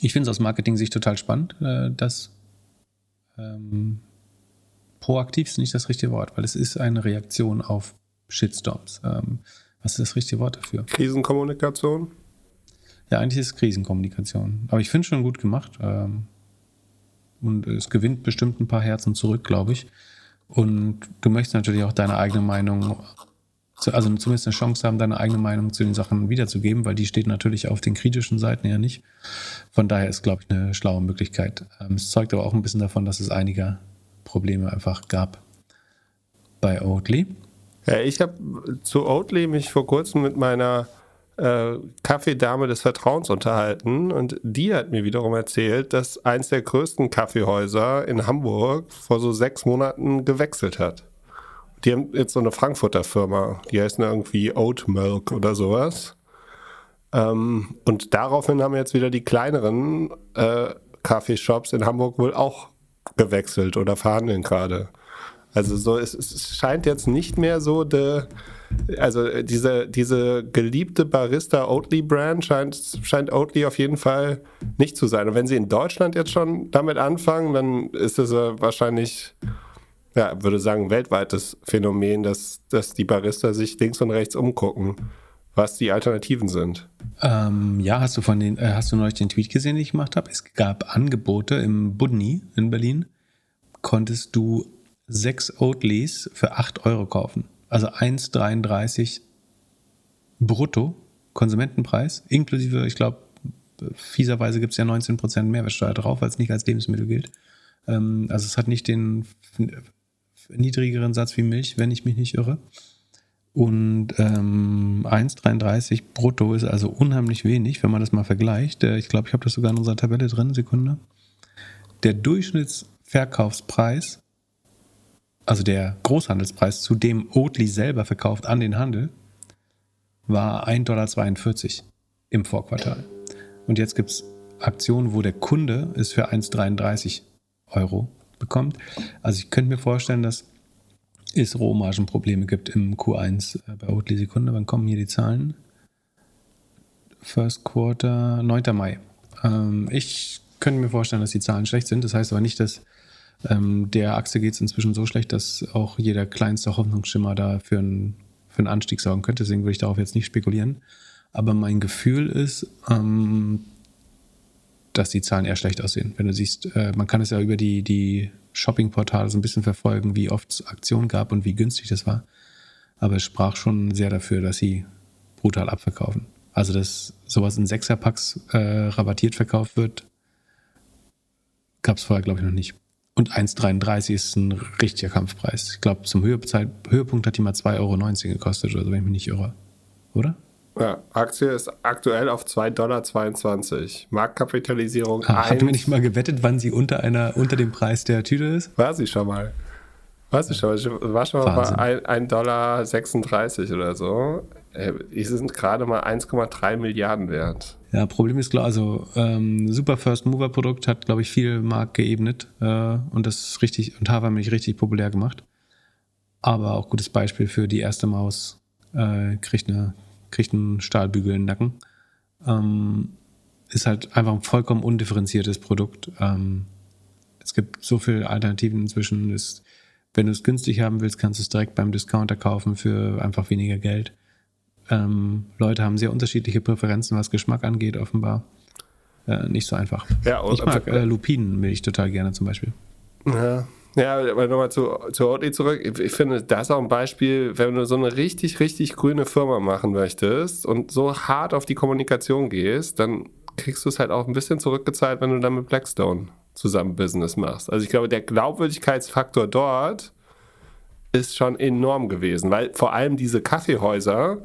ich finde es aus Marketing-Sicht total spannend, äh, dass ähm, proaktiv ist nicht das richtige Wort, weil es ist eine Reaktion auf Shitstorms. Ähm, was ist das richtige Wort dafür? Krisenkommunikation? Ja, eigentlich ist es Krisenkommunikation. Aber ich finde es schon gut gemacht. Ähm, und es gewinnt bestimmt ein paar Herzen zurück, glaube ich. Und du möchtest natürlich auch deine eigene Meinung, also zumindest eine Chance haben, deine eigene Meinung zu den Sachen wiederzugeben, weil die steht natürlich auf den kritischen Seiten ja nicht. Von daher ist, glaube ich, eine schlaue Möglichkeit. Ähm, es zeugt aber auch ein bisschen davon, dass es einige Probleme einfach gab bei Oatly. Ja, ich habe zu Oatly mich vor kurzem mit meiner äh, Kaffeedame des Vertrauens unterhalten und die hat mir wiederum erzählt, dass eins der größten Kaffeehäuser in Hamburg vor so sechs Monaten gewechselt hat. Die haben jetzt so eine Frankfurter Firma, die heißt irgendwie Oat Milk oder sowas. Ähm, und daraufhin haben jetzt wieder die kleineren äh, Kaffeeshops in Hamburg wohl auch gewechselt oder verhandeln gerade. Also so, es, es scheint jetzt nicht mehr so de, also diese, diese geliebte Barista Oatly Brand scheint, scheint Oatly auf jeden Fall nicht zu sein. Und wenn sie in Deutschland jetzt schon damit anfangen, dann ist es äh, wahrscheinlich, ja, würde sagen, ein weltweites Phänomen, dass, dass die Barista sich links und rechts umgucken, was die Alternativen sind. Ähm, ja, hast du von den, äh, hast du neulich den Tweet gesehen, den ich gemacht habe? Es gab Angebote im Budni in Berlin. Konntest du sechs Oatlys für 8 Euro kaufen. Also 1,33 brutto Konsumentenpreis, inklusive, ich glaube, fieserweise gibt es ja 19% Mehrwertsteuer drauf, weil es nicht als Lebensmittel gilt. Ähm, also es hat nicht den niedrigeren Satz wie Milch, wenn ich mich nicht irre. Und ähm, 1,33 brutto ist also unheimlich wenig, wenn man das mal vergleicht. Ich glaube, ich habe das sogar in unserer Tabelle drin, Sekunde. Der Durchschnittsverkaufspreis, also der Großhandelspreis, zu dem Oatly selber verkauft an den Handel, war 1,42 Dollar im Vorquartal. Und jetzt gibt es Aktionen, wo der Kunde es für 1,33 Euro bekommt. Also ich könnte mir vorstellen, dass es Rohmargenprobleme gibt im Q1 äh, bei Oatly Sekunde. Wann kommen hier die Zahlen? First Quarter, 9. Mai. Ähm, ich könnte mir vorstellen, dass die Zahlen schlecht sind. Das heißt aber nicht, dass ähm, der Aktie geht es inzwischen so schlecht, dass auch jeder kleinste Hoffnungsschimmer da für einen, für einen Anstieg sorgen könnte. Deswegen würde ich darauf jetzt nicht spekulieren. Aber mein Gefühl ist, ähm, dass die Zahlen eher schlecht aussehen. Wenn du siehst, äh, man kann es ja über die, die Shopping-Portale so ein bisschen verfolgen, wie oft es Aktionen gab und wie günstig das war. Aber es sprach schon sehr dafür, dass sie brutal abverkaufen. Also, dass sowas in Sechserpacks äh, rabattiert verkauft wird, gab es vorher, glaube ich, noch nicht. Und 1,33 ist ein richtiger Kampfpreis. Ich glaube, zum Höhepunkt hat die mal 2,19 Euro gekostet oder so, wenn ich mich nicht irre. Oder? Ja, Aktie ist aktuell auf 2,22 Dollar. Marktkapitalisierung. Ah, hatten wir nicht mal gewettet, wann sie unter, einer, unter dem Preis der Tüte ist? War sie schon mal. War sie schon mal. War schon mal bei 1,36 Dollar oder so. Die sind gerade mal 1,3 Milliarden wert. Ja, Problem ist klar, also ähm, Super First Mover Produkt hat, glaube ich, viel Markt geebnet äh, und das richtig und Hafermilch richtig populär gemacht. Aber auch gutes Beispiel für die erste Maus äh, kriegt eine kriegt einen Stahlbügel in den Nacken. Ähm, ist halt einfach ein vollkommen undifferenziertes Produkt. Ähm, es gibt so viele Alternativen inzwischen. Es, wenn du es günstig haben willst, kannst du es direkt beim Discounter kaufen für einfach weniger Geld. Ähm, Leute haben sehr unterschiedliche Präferenzen, was Geschmack angeht, offenbar. Äh, nicht so einfach. Ja, ich mag äh, Lupinenmilch total gerne zum Beispiel. Ja, ja, aber nochmal zu, zu Oatly zurück. Ich finde, das ist auch ein Beispiel, wenn du so eine richtig, richtig grüne Firma machen möchtest und so hart auf die Kommunikation gehst, dann kriegst du es halt auch ein bisschen zurückgezahlt, wenn du dann mit Blackstone zusammen Business machst. Also ich glaube, der Glaubwürdigkeitsfaktor dort ist schon enorm gewesen, weil vor allem diese Kaffeehäuser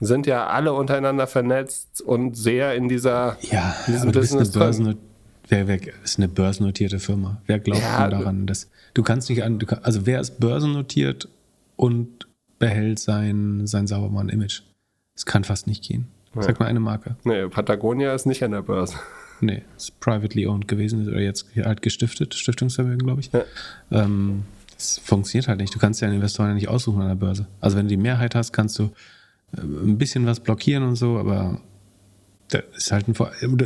sind ja alle untereinander vernetzt und sehr in dieser ja, in diesem Business drin. Wer, wer ist eine börsennotierte Firma? Wer glaubt ja, daran, dass du kannst nicht an, kann, also wer ist börsennotiert und behält sein, sein Saubermann-Image? Es kann fast nicht gehen. Ja. Sag mal eine Marke. Nee, Patagonia ist nicht an der Börse. [LAUGHS] Nee, ist privately owned gewesen oder jetzt halt gestiftet, Stiftungsvermögen, glaube ich. Ja. Ähm, das funktioniert halt nicht. Du kannst ja einen Investoren ja nicht aussuchen an der Börse. Also wenn du die Mehrheit hast, kannst du ein bisschen was blockieren und so, aber das ist halt ein,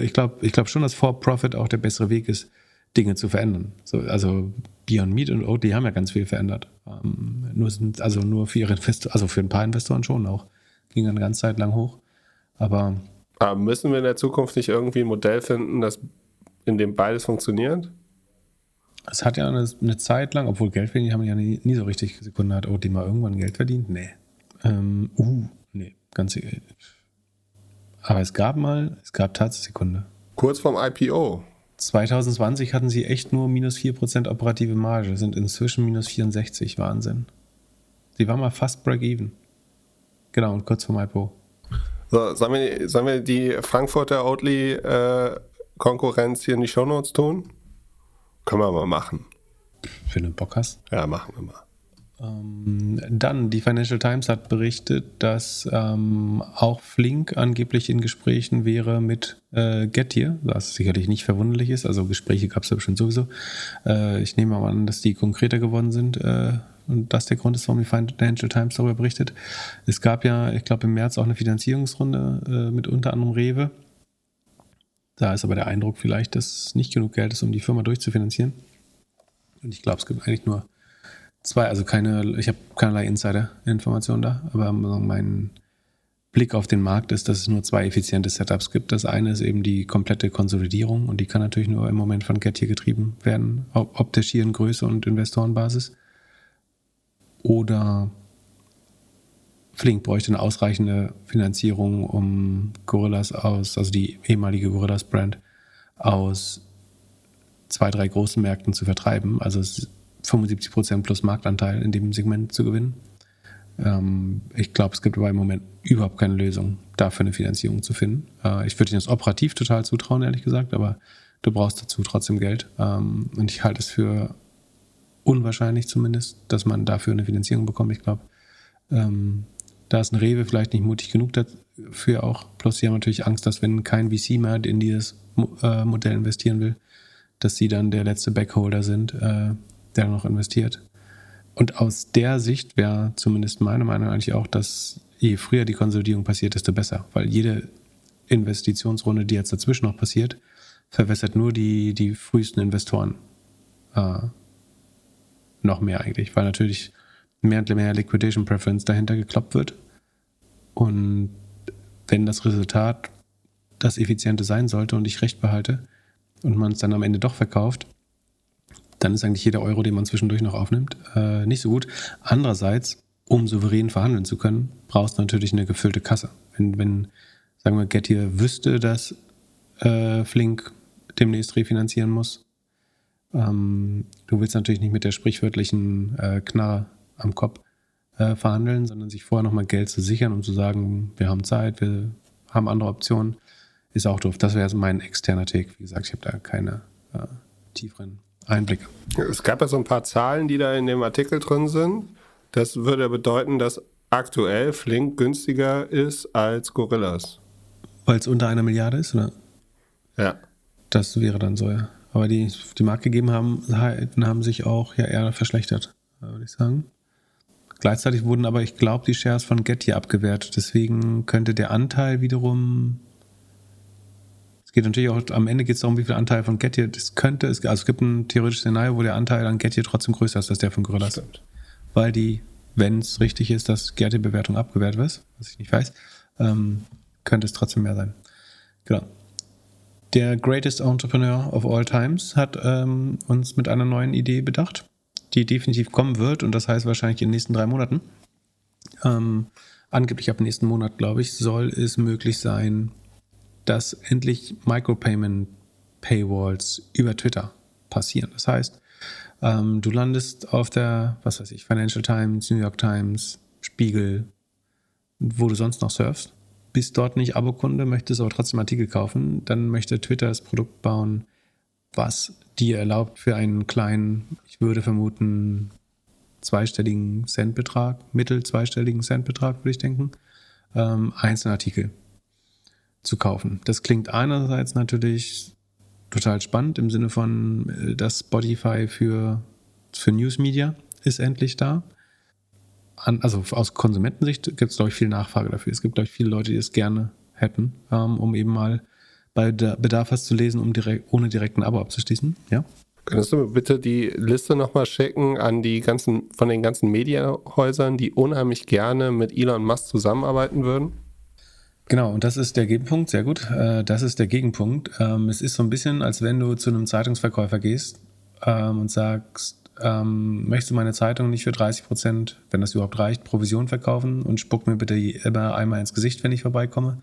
ich glaube ich glaub schon, dass For-Profit auch der bessere Weg ist, Dinge zu verändern. So, also Beyond Meat und Oatly haben ja ganz viel verändert. Ähm, nur sind, also nur für ihre Investoren, also für ein paar Investoren schon auch. Ging eine ganze Zeit lang hoch. Aber, Aber müssen wir in der Zukunft nicht irgendwie ein Modell finden, das in dem beides funktioniert? Es hat ja eine, eine Zeit lang, obwohl Geld verdienen haben ja nie, nie so richtig Sekunde hat Oatly mal irgendwann Geld verdient. Nee. Ähm, uh, ganz aber es gab mal, es gab tatsächlich Sekunde. Kurz vorm IPO. 2020 hatten sie echt nur minus 4% operative Marge, sind inzwischen minus 64, Wahnsinn. Sie waren mal fast break-even. Genau, und kurz vorm IPO. So, sollen wir, sollen wir die Frankfurter Oatly-Konkurrenz äh, hier in die Shownotes tun? Können wir mal machen. Für den Bock hast? Ja, machen wir mal. Ähm, dann, die Financial Times hat berichtet, dass ähm, auch Flink angeblich in Gesprächen wäre mit äh, Getir, was sicherlich nicht verwunderlich ist. Also Gespräche gab es ja bestimmt sowieso. Äh, ich nehme mal an, dass die konkreter geworden sind äh, und das der Grund ist, warum die Financial Times darüber berichtet. Es gab ja, ich glaube, im März auch eine Finanzierungsrunde äh, mit unter anderem Rewe. Da ist aber der Eindruck vielleicht, dass nicht genug Geld ist, um die Firma durchzufinanzieren. Und ich glaube, es gibt eigentlich nur zwei, also keine, ich habe keinerlei Insider-Informationen da, aber mein Blick auf den Markt ist, dass es nur zwei effiziente Setups gibt. Das eine ist eben die komplette Konsolidierung und die kann natürlich nur im Moment von Get hier getrieben werden, ob der schieren Größe und Investorenbasis. Oder Flink bräuchte eine ausreichende Finanzierung, um Gorillas aus, also die ehemalige Gorillas Brand, aus zwei, drei großen Märkten zu vertreiben. Also es 75% plus Marktanteil in dem Segment zu gewinnen. Ähm, ich glaube, es gibt aber im Moment überhaupt keine Lösung, dafür eine Finanzierung zu finden. Äh, ich würde Ihnen das operativ total zutrauen, ehrlich gesagt, aber du brauchst dazu trotzdem Geld. Ähm, und ich halte es für unwahrscheinlich zumindest, dass man dafür eine Finanzierung bekommt. Ich glaube, ähm, da ist ein Rewe vielleicht nicht mutig genug dafür auch. Plus sie haben natürlich Angst, dass wenn kein VC mehr in dieses äh, Modell investieren will, dass sie dann der letzte Backholder sind, äh, der noch investiert. Und aus der Sicht wäre zumindest meine Meinung eigentlich auch, dass je früher die Konsolidierung passiert, desto besser. Weil jede Investitionsrunde, die jetzt dazwischen noch passiert, verwässert nur die, die frühesten Investoren äh, noch mehr eigentlich. Weil natürlich mehr und mehr Liquidation Preference dahinter gekloppt wird. Und wenn das Resultat das effiziente sein sollte und ich recht behalte und man es dann am Ende doch verkauft, dann ist eigentlich jeder Euro, den man zwischendurch noch aufnimmt, äh, nicht so gut. Andererseits, um souverän verhandeln zu können, brauchst du natürlich eine gefüllte Kasse. Wenn, wenn sagen wir, Getir wüsste, dass äh, Flink demnächst refinanzieren muss, ähm, du willst natürlich nicht mit der sprichwörtlichen äh, Knarre am Kopf äh, verhandeln, sondern sich vorher nochmal Geld zu sichern, um zu sagen, wir haben Zeit, wir haben andere Optionen, ist auch doof. Das wäre mein externer Take. Wie gesagt, ich habe da keine äh, tieferen Einblicke. Es gab ja so ein paar Zahlen, die da in dem Artikel drin sind. Das würde bedeuten, dass aktuell Flink günstiger ist als Gorillas. Weil es unter einer Milliarde ist, oder? Ja. Das wäre dann so, ja. Aber die, die Markt gegeben haben, haben sich auch ja eher verschlechtert, würde ich sagen. Gleichzeitig wurden aber, ich glaube, die Shares von Getty abgewertet. Deswegen könnte der Anteil wiederum. Es geht natürlich auch, am Ende geht es darum, wie viel Anteil von Getty. Das könnte, also es gibt ein theoretisches Szenario, wo der Anteil an Getty trotzdem größer ist als der von Gorillas. Stimmt. Weil die, wenn es richtig ist, dass Getty-Bewertung abgewertet wird, was ich nicht weiß, ähm, könnte es trotzdem mehr sein. Genau. Der Greatest Entrepreneur of All Times hat ähm, uns mit einer neuen Idee bedacht die definitiv kommen wird und das heißt wahrscheinlich in den nächsten drei Monaten. Ähm, angeblich ab nächsten Monat, glaube ich, soll es möglich sein, dass endlich Micropayment Paywalls über Twitter passieren. Das heißt, ähm, du landest auf der, was weiß ich, Financial Times, New York Times, Spiegel, wo du sonst noch surfst, bist dort nicht Abokunde, möchtest aber trotzdem Artikel kaufen, dann möchte Twitter das Produkt bauen, was dir erlaubt für einen kleinen, ich würde vermuten, zweistelligen Centbetrag, mittel zweistelligen Centbetrag, würde ich denken, ähm, einzelne Artikel zu kaufen. Das klingt einerseits natürlich total spannend im Sinne von, äh, dass Spotify für, für News Media ist endlich da. An, also aus Konsumentensicht gibt es, glaube ich, viel Nachfrage dafür. Es gibt, glaube ich, viele Leute, die es gerne hätten, ähm, um eben mal bei Bedarf hast zu lesen, um direkt, ohne direkt ein Abo abzuschließen. Ja? Könntest du bitte die Liste nochmal schicken an die ganzen, von den ganzen Medienhäusern, die unheimlich gerne mit Elon Musk zusammenarbeiten würden? Genau, und das ist der Gegenpunkt, sehr gut. Äh, das ist der Gegenpunkt. Ähm, es ist so ein bisschen, als wenn du zu einem Zeitungsverkäufer gehst ähm, und sagst, ähm, möchtest du meine Zeitung nicht für 30 Prozent, wenn das überhaupt reicht, Provision verkaufen und spuck mir bitte immer einmal ins Gesicht, wenn ich vorbeikomme?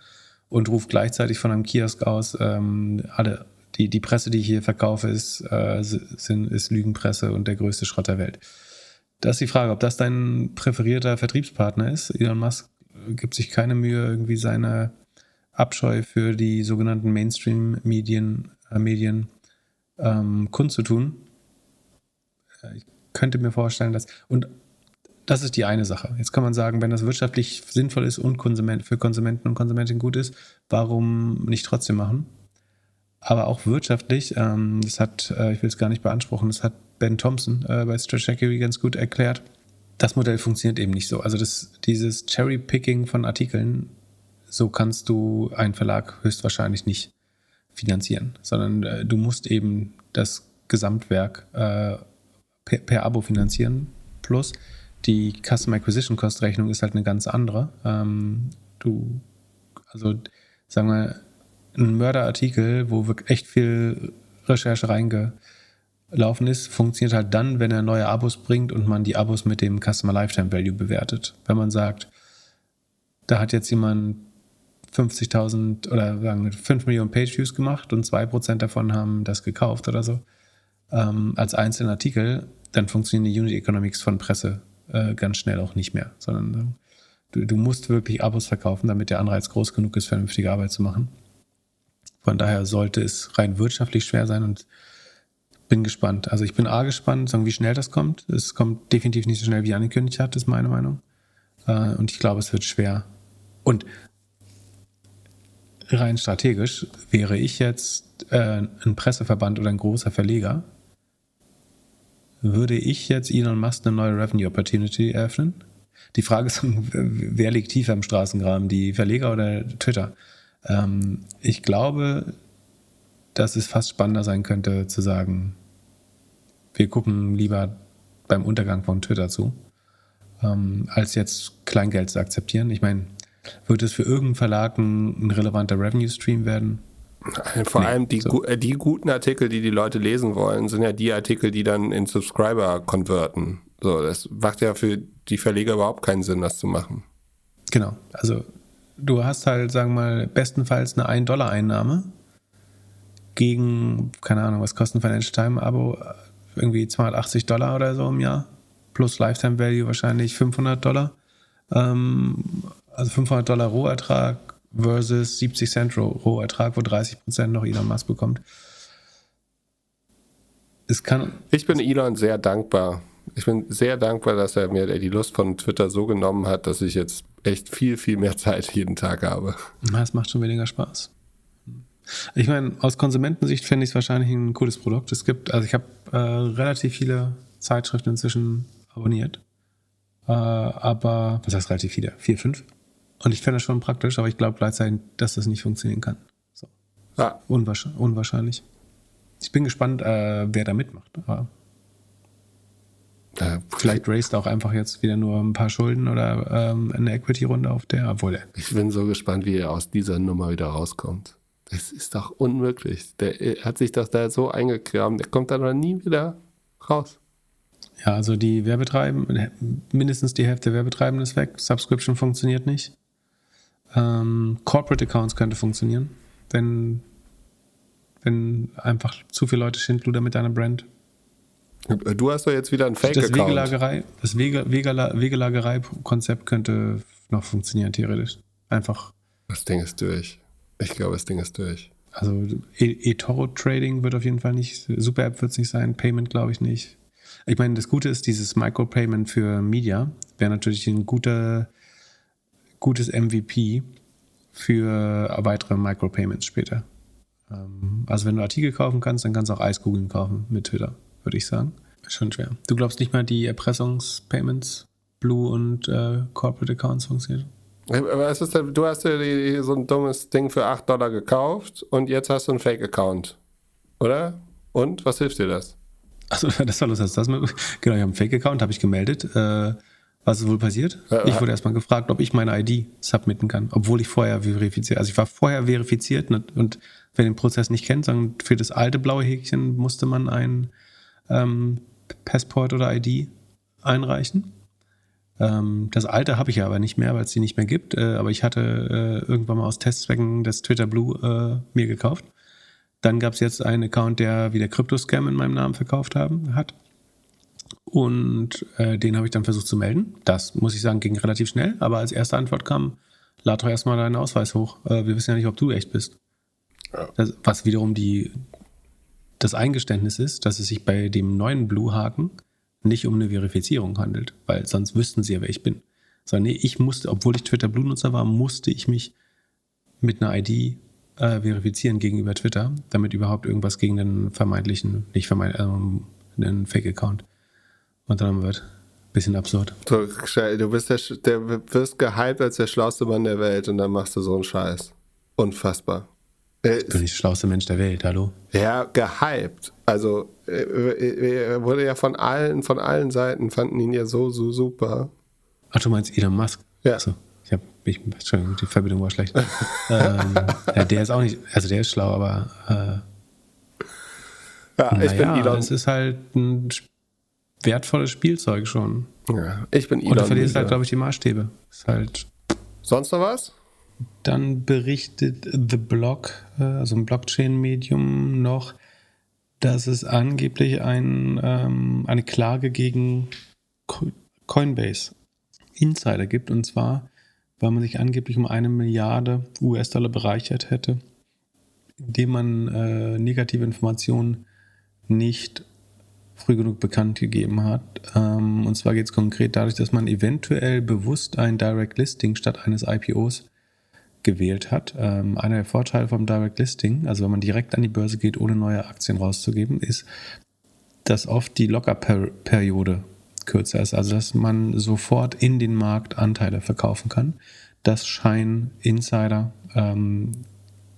und ruft gleichzeitig von einem Kiosk aus, alle, die, die Presse, die ich hier verkaufe, ist, äh, sind, ist Lügenpresse und der größte Schrott der Welt. Das ist die Frage, ob das dein präferierter Vertriebspartner ist. Elon Musk gibt sich keine Mühe, irgendwie seine Abscheu für die sogenannten Mainstream-Medien äh, Medien, ähm, kundzutun. Äh, ich könnte mir vorstellen, dass. Und das ist die eine Sache. Jetzt kann man sagen, wenn das wirtschaftlich sinnvoll ist und Konsument, für Konsumenten und Konsumentinnen gut ist, warum nicht trotzdem machen? Aber auch wirtschaftlich, ähm, das hat, äh, ich will es gar nicht beanspruchen, das hat Ben Thompson äh, bei Strategy ganz gut erklärt. Das Modell funktioniert eben nicht so. Also das, dieses Cherry-Picking von Artikeln, so kannst du einen Verlag höchstwahrscheinlich nicht finanzieren, sondern äh, du musst eben das Gesamtwerk äh, per, per Abo finanzieren. Plus, die Customer Acquisition Cost Rechnung ist halt eine ganz andere. Ähm, du, also sagen wir, ein Mörderartikel, wo wirklich echt viel Recherche reingelaufen ist, funktioniert halt dann, wenn er neue Abos bringt und man die Abos mit dem Customer Lifetime Value bewertet. Wenn man sagt, da hat jetzt jemand 50.000 oder sagen wir 5 Millionen Page Views gemacht und 2% davon haben das gekauft oder so, ähm, als einzelnen Artikel, dann funktionieren die Unit Economics von Presse äh, ganz schnell auch nicht mehr, sondern du, du musst wirklich Abos verkaufen, damit der Anreiz groß genug ist, vernünftige Arbeit zu machen. Von daher sollte es rein wirtschaftlich schwer sein und bin gespannt. Also ich bin A gespannt, sagen, wie schnell das kommt. Es kommt definitiv nicht so schnell, wie angekündigt hat, ist meine Meinung. Äh, und ich glaube, es wird schwer. Und rein strategisch wäre ich jetzt äh, ein Presseverband oder ein großer Verleger, würde ich jetzt Elon Musk eine neue Revenue Opportunity eröffnen? Die Frage ist, [LAUGHS] wer liegt tiefer im Straßengraben, die Verleger oder Twitter? Ähm, ich glaube, dass es fast spannender sein könnte zu sagen, wir gucken lieber beim Untergang von Twitter zu, ähm, als jetzt Kleingeld zu akzeptieren. Ich meine, wird es für irgendeinen Verlag ein, ein relevanter Revenue-Stream werden? Vor nee, allem die, so. Äh, die guten Artikel, die die Leute lesen wollen, sind ja die Artikel, die dann in Subscriber konverten. So, das macht ja für die Verleger überhaupt keinen Sinn, das zu machen. Genau. Also, du hast halt, sagen wir mal, bestenfalls eine 1-Dollar-Einnahme gegen, keine Ahnung, was kostet ein Financial Time-Abo? Irgendwie 280 Dollar oder so im Jahr. Plus Lifetime Value wahrscheinlich 500 Dollar. Ähm, also 500 Dollar Rohertrag versus 70 Cent Rohertrag, wo 30 Prozent noch Elon Musk bekommt. Es kann. Ich bin Elon sehr dankbar. Ich bin sehr dankbar, dass er mir die Lust von Twitter so genommen hat, dass ich jetzt echt viel, viel mehr Zeit jeden Tag habe. Es macht schon weniger Spaß. Ich meine, aus Konsumentensicht fände ich es wahrscheinlich ein cooles Produkt. Es gibt, also ich habe äh, relativ viele Zeitschriften inzwischen abonniert. Äh, aber, was heißt relativ viele? Vier, fünf? Und ich fände das schon praktisch, aber ich glaube gleichzeitig, dass das nicht funktionieren kann. So. Ja. Unwahrscheinlich, unwahrscheinlich. Ich bin gespannt, äh, wer da mitmacht. Aber äh, vielleicht raced auch einfach jetzt wieder nur ein paar Schulden oder ähm, eine Equity-Runde auf der, obwohl Ich bin so gespannt, wie er aus dieser Nummer wieder rauskommt. Das ist doch unmöglich. Der hat sich doch da so eingekramt, der kommt dann noch nie wieder raus. Ja, also die Werbetreibenden, mindestens die Hälfte der Werbetreibenden ist weg. Subscription funktioniert nicht. Ähm, Corporate Accounts könnte funktionieren, wenn, wenn einfach zu viele Leute Schindluder mit deiner Brand. Du hast doch jetzt wieder ein Fake-Account. Das Wegelagerei, das Wege, Wegelagerei-Konzept könnte noch funktionieren, theoretisch. Einfach. Das Ding ist durch. Ich glaube, das Ding ist durch. Also e-, eToro-Trading wird auf jeden Fall nicht, Super-App wird es nicht sein, Payment glaube ich nicht. Ich meine, das Gute ist, dieses Micropayment für Media wäre natürlich ein guter gutes MVP für weitere Micropayments später. Ähm, also wenn du Artikel kaufen kannst, dann kannst du auch Eiskugeln kaufen mit Twitter, würde ich sagen. Schon schwer. Du glaubst nicht mal, die Erpressungspayments, Blue und äh, Corporate Accounts funktionieren? Was ist denn, du hast dir so ein dummes Ding für 8 Dollar gekauft und jetzt hast du einen Fake-Account. Oder? Und was hilft dir das? Achso, [LAUGHS] das war lustig. Das, genau, ich habe einen Fake-Account, habe ich gemeldet. Äh, was ist wohl passiert? Ja, ich wurde erstmal gefragt, ob ich meine ID submitten kann, obwohl ich vorher verifiziert, also ich war vorher verifiziert ne, und wer den Prozess nicht kennt, sagen, für das alte blaue Häkchen musste man ein ähm, Passport oder ID einreichen. Ähm, das alte habe ich ja aber nicht mehr, weil es die nicht mehr gibt, äh, aber ich hatte äh, irgendwann mal aus Testzwecken das Twitter Blue äh, mir gekauft. Dann gab es jetzt einen Account, der wieder Krypto-Scam in meinem Namen verkauft haben, hat. Und den habe ich dann versucht zu melden. Das, muss ich sagen, ging relativ schnell. Aber als erste Antwort kam, lad doch erstmal deinen Ausweis hoch. Wir wissen ja nicht, ob du echt bist. Das, was wiederum die, das Eingeständnis ist, dass es sich bei dem neuen Blue-Haken nicht um eine Verifizierung handelt. Weil sonst wüssten sie ja, wer ich bin. Sondern nee, ich musste, obwohl ich Twitter Blue-Nutzer war, musste ich mich mit einer ID äh, verifizieren gegenüber Twitter, damit überhaupt irgendwas gegen den vermeintlichen, nicht vermeintlichen, ähm, einen Fake-Account unternommen wird. Bisschen absurd. Du, du bist der, der, wirst gehypt als der schlauste Mann der Welt und dann machst du so einen Scheiß. Unfassbar. Ich bin nicht der schlauste Mensch der Welt, hallo? Ja, gehypt. Also er äh, äh, wurde ja von allen, von allen Seiten fanden ihn ja so, so super. Ach, du meinst Elon Musk? Ja. Achso, ich hab, ich, Entschuldigung, die Verbindung war schlecht. [LAUGHS] ähm, ja, der ist auch nicht, also der ist schlau, aber äh, ja, ich bin Elon. Es ist halt ein wertvolles Spielzeug schon. Ja, ich bin Elon. Und du verlierst halt, glaube ich, die Maßstäbe. Ist halt. Sonst noch was? Dann berichtet The Block, äh, also ein Blockchain-Medium, noch, dass es angeblich ein, ähm, eine Klage gegen Coinbase Insider gibt. Und zwar, weil man sich angeblich um eine Milliarde US-Dollar bereichert hätte, indem man äh, negative Informationen nicht früh genug bekannt gegeben hat. Ähm, und zwar geht es konkret dadurch, dass man eventuell bewusst ein Direct Listing statt eines IPOs gewählt hat. Ähm, einer der Vorteile vom Direct Listing, also wenn man direkt an die Börse geht, ohne neue Aktien rauszugeben, ist, dass oft die Lockerperiode kürzer ist, also dass man sofort in den Markt Anteile verkaufen kann. Das scheinen Insider ähm,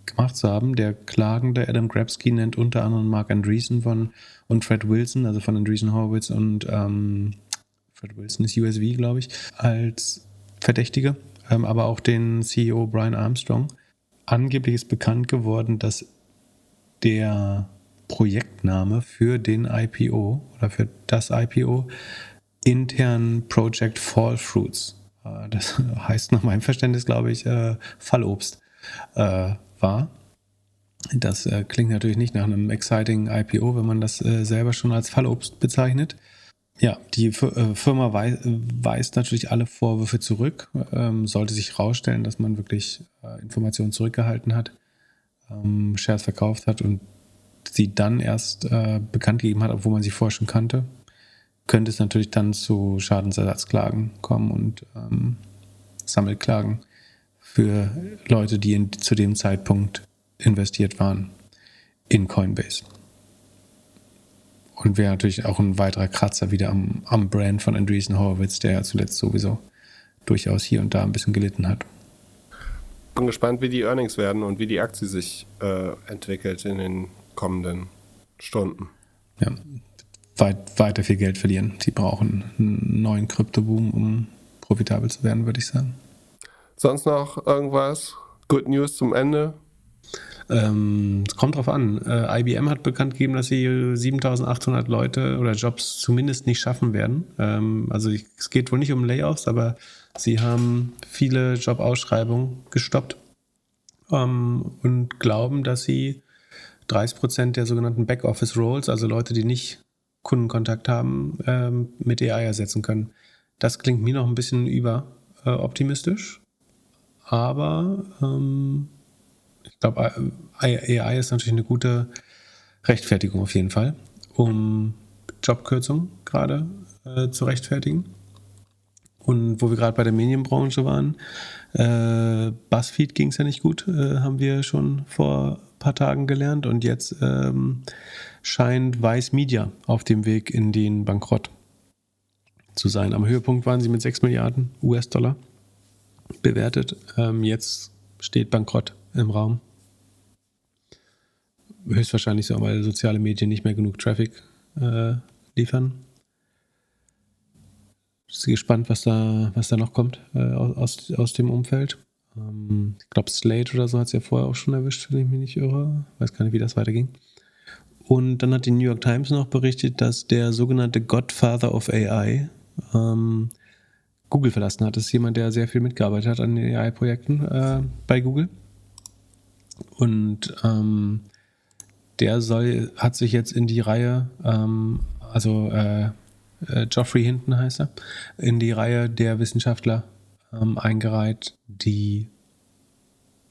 gemacht zu haben. Der klagende Adam Grabsky nennt unter anderem Mark Andreessen von und Fred Wilson, also von Andreessen Horowitz und ähm, Fred Wilson ist USV, glaube ich, als Verdächtige, ähm, aber auch den CEO Brian Armstrong. Angeblich ist bekannt geworden, dass der Projektname für den IPO oder für das IPO intern Project Fall Fruits, äh, das [LAUGHS] heißt nach meinem Verständnis, glaube ich, äh, Fallobst, äh, war. Das äh, klingt natürlich nicht nach einem exciting IPO, wenn man das äh, selber schon als Fallobst bezeichnet. Ja, die äh, Firma wei weist natürlich alle Vorwürfe zurück. Ähm, sollte sich herausstellen, dass man wirklich äh, Informationen zurückgehalten hat, ähm, Shares verkauft hat und sie dann erst äh, bekannt gegeben hat, obwohl man sie vorher schon kannte, könnte es natürlich dann zu Schadensersatzklagen kommen und ähm, Sammelklagen für Leute, die zu dem Zeitpunkt investiert waren in Coinbase. Und wäre natürlich auch ein weiterer Kratzer wieder am, am Brand von Andreessen Horowitz, der ja zuletzt sowieso durchaus hier und da ein bisschen gelitten hat. Bin gespannt, wie die Earnings werden und wie die Aktie sich äh, entwickelt in den kommenden Stunden. Ja, weit, weiter viel Geld verlieren. Sie brauchen einen neuen Kryptoboom, um profitabel zu werden, würde ich sagen. Sonst noch irgendwas? Good News zum Ende? Ähm, es kommt drauf an. Äh, IBM hat bekannt gegeben, dass sie 7800 Leute oder Jobs zumindest nicht schaffen werden. Ähm, also es geht wohl nicht um Layoffs, aber sie haben viele Jobausschreibungen gestoppt ähm, und glauben, dass sie 30 Prozent der sogenannten Backoffice-Roles, also Leute, die nicht Kundenkontakt haben, ähm, mit AI ersetzen können. Das klingt mir noch ein bisschen überoptimistisch. Äh, aber ähm, ich glaube, AI ist natürlich eine gute Rechtfertigung auf jeden Fall, um Jobkürzungen gerade äh, zu rechtfertigen. Und wo wir gerade bei der Medienbranche waren, äh, BuzzFeed ging es ja nicht gut, äh, haben wir schon vor ein paar Tagen gelernt. Und jetzt ähm, scheint Vice Media auf dem Weg in den Bankrott zu sein. Am Höhepunkt waren sie mit 6 Milliarden US-Dollar bewertet. Ähm, jetzt steht Bankrott im Raum. Höchstwahrscheinlich so, weil soziale Medien nicht mehr genug Traffic äh, liefern. Ich bin gespannt, was da, was da noch kommt äh, aus, aus dem Umfeld. Ähm, ich glaube, Slate oder so hat es ja vorher auch schon erwischt, wenn ich mich nicht irre. Weiß gar nicht, wie das weiterging. Und dann hat die New York Times noch berichtet, dass der sogenannte Godfather of AI ähm, Google verlassen hat. Das ist jemand, der sehr viel mitgearbeitet hat an den AI-Projekten äh, bei Google. Und ähm, der soll, hat sich jetzt in die Reihe, ähm, also äh, äh, Geoffrey Hinton heißt er, in die Reihe der Wissenschaftler ähm, eingereiht, die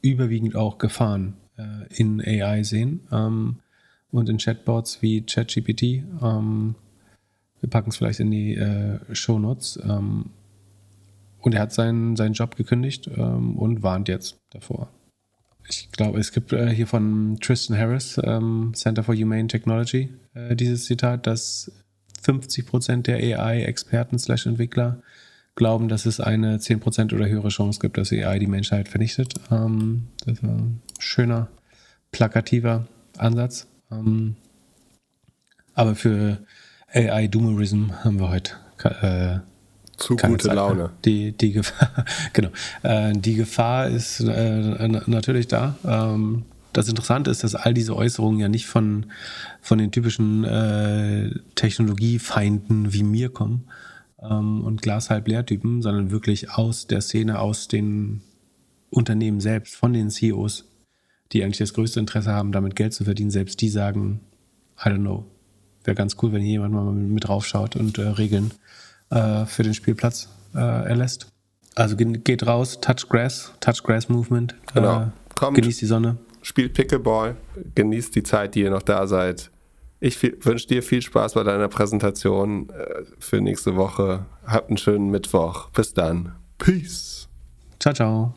überwiegend auch Gefahren äh, in AI sehen ähm, und in Chatbots wie ChatGPT. Ähm, wir packen es vielleicht in die äh, Show Notes. Ähm, und er hat seinen, seinen Job gekündigt ähm, und warnt jetzt davor. Ich glaube, es gibt äh, hier von Tristan Harris, ähm, Center for Humane Technology, äh, dieses Zitat, dass 50% der AI-Experten slash Entwickler glauben, dass es eine 10% oder höhere Chance gibt, dass AI die Menschheit vernichtet. Ähm, das ist ein schöner, plakativer Ansatz. Ähm, aber für AI-Doomerism haben wir heute äh, zu Keine gute Zeit Laune. Die, die Gefahr, [LAUGHS] genau. Äh, die Gefahr ist äh, natürlich da. Ähm, das Interessante ist, dass all diese Äußerungen ja nicht von, von den typischen äh, Technologiefeinden wie mir kommen ähm, und Glas halb leer Typen, sondern wirklich aus der Szene, aus den Unternehmen selbst, von den CEOs, die eigentlich das größte Interesse haben, damit Geld zu verdienen. Selbst die sagen, I don't know. Wäre ganz cool, wenn hier jemand mal mit draufschaut und äh, Regeln äh, für den Spielplatz äh, erlässt. Also geht raus, Touch Grass, Touch Grass Movement. Genau. Äh, Kommt. Genießt die Sonne. Spielt Pickleball, genießt die Zeit, die ihr noch da seid. Ich wünsche dir viel Spaß bei deiner Präsentation äh, für nächste Woche. Habt einen schönen Mittwoch. Bis dann. Peace. Ciao, ciao.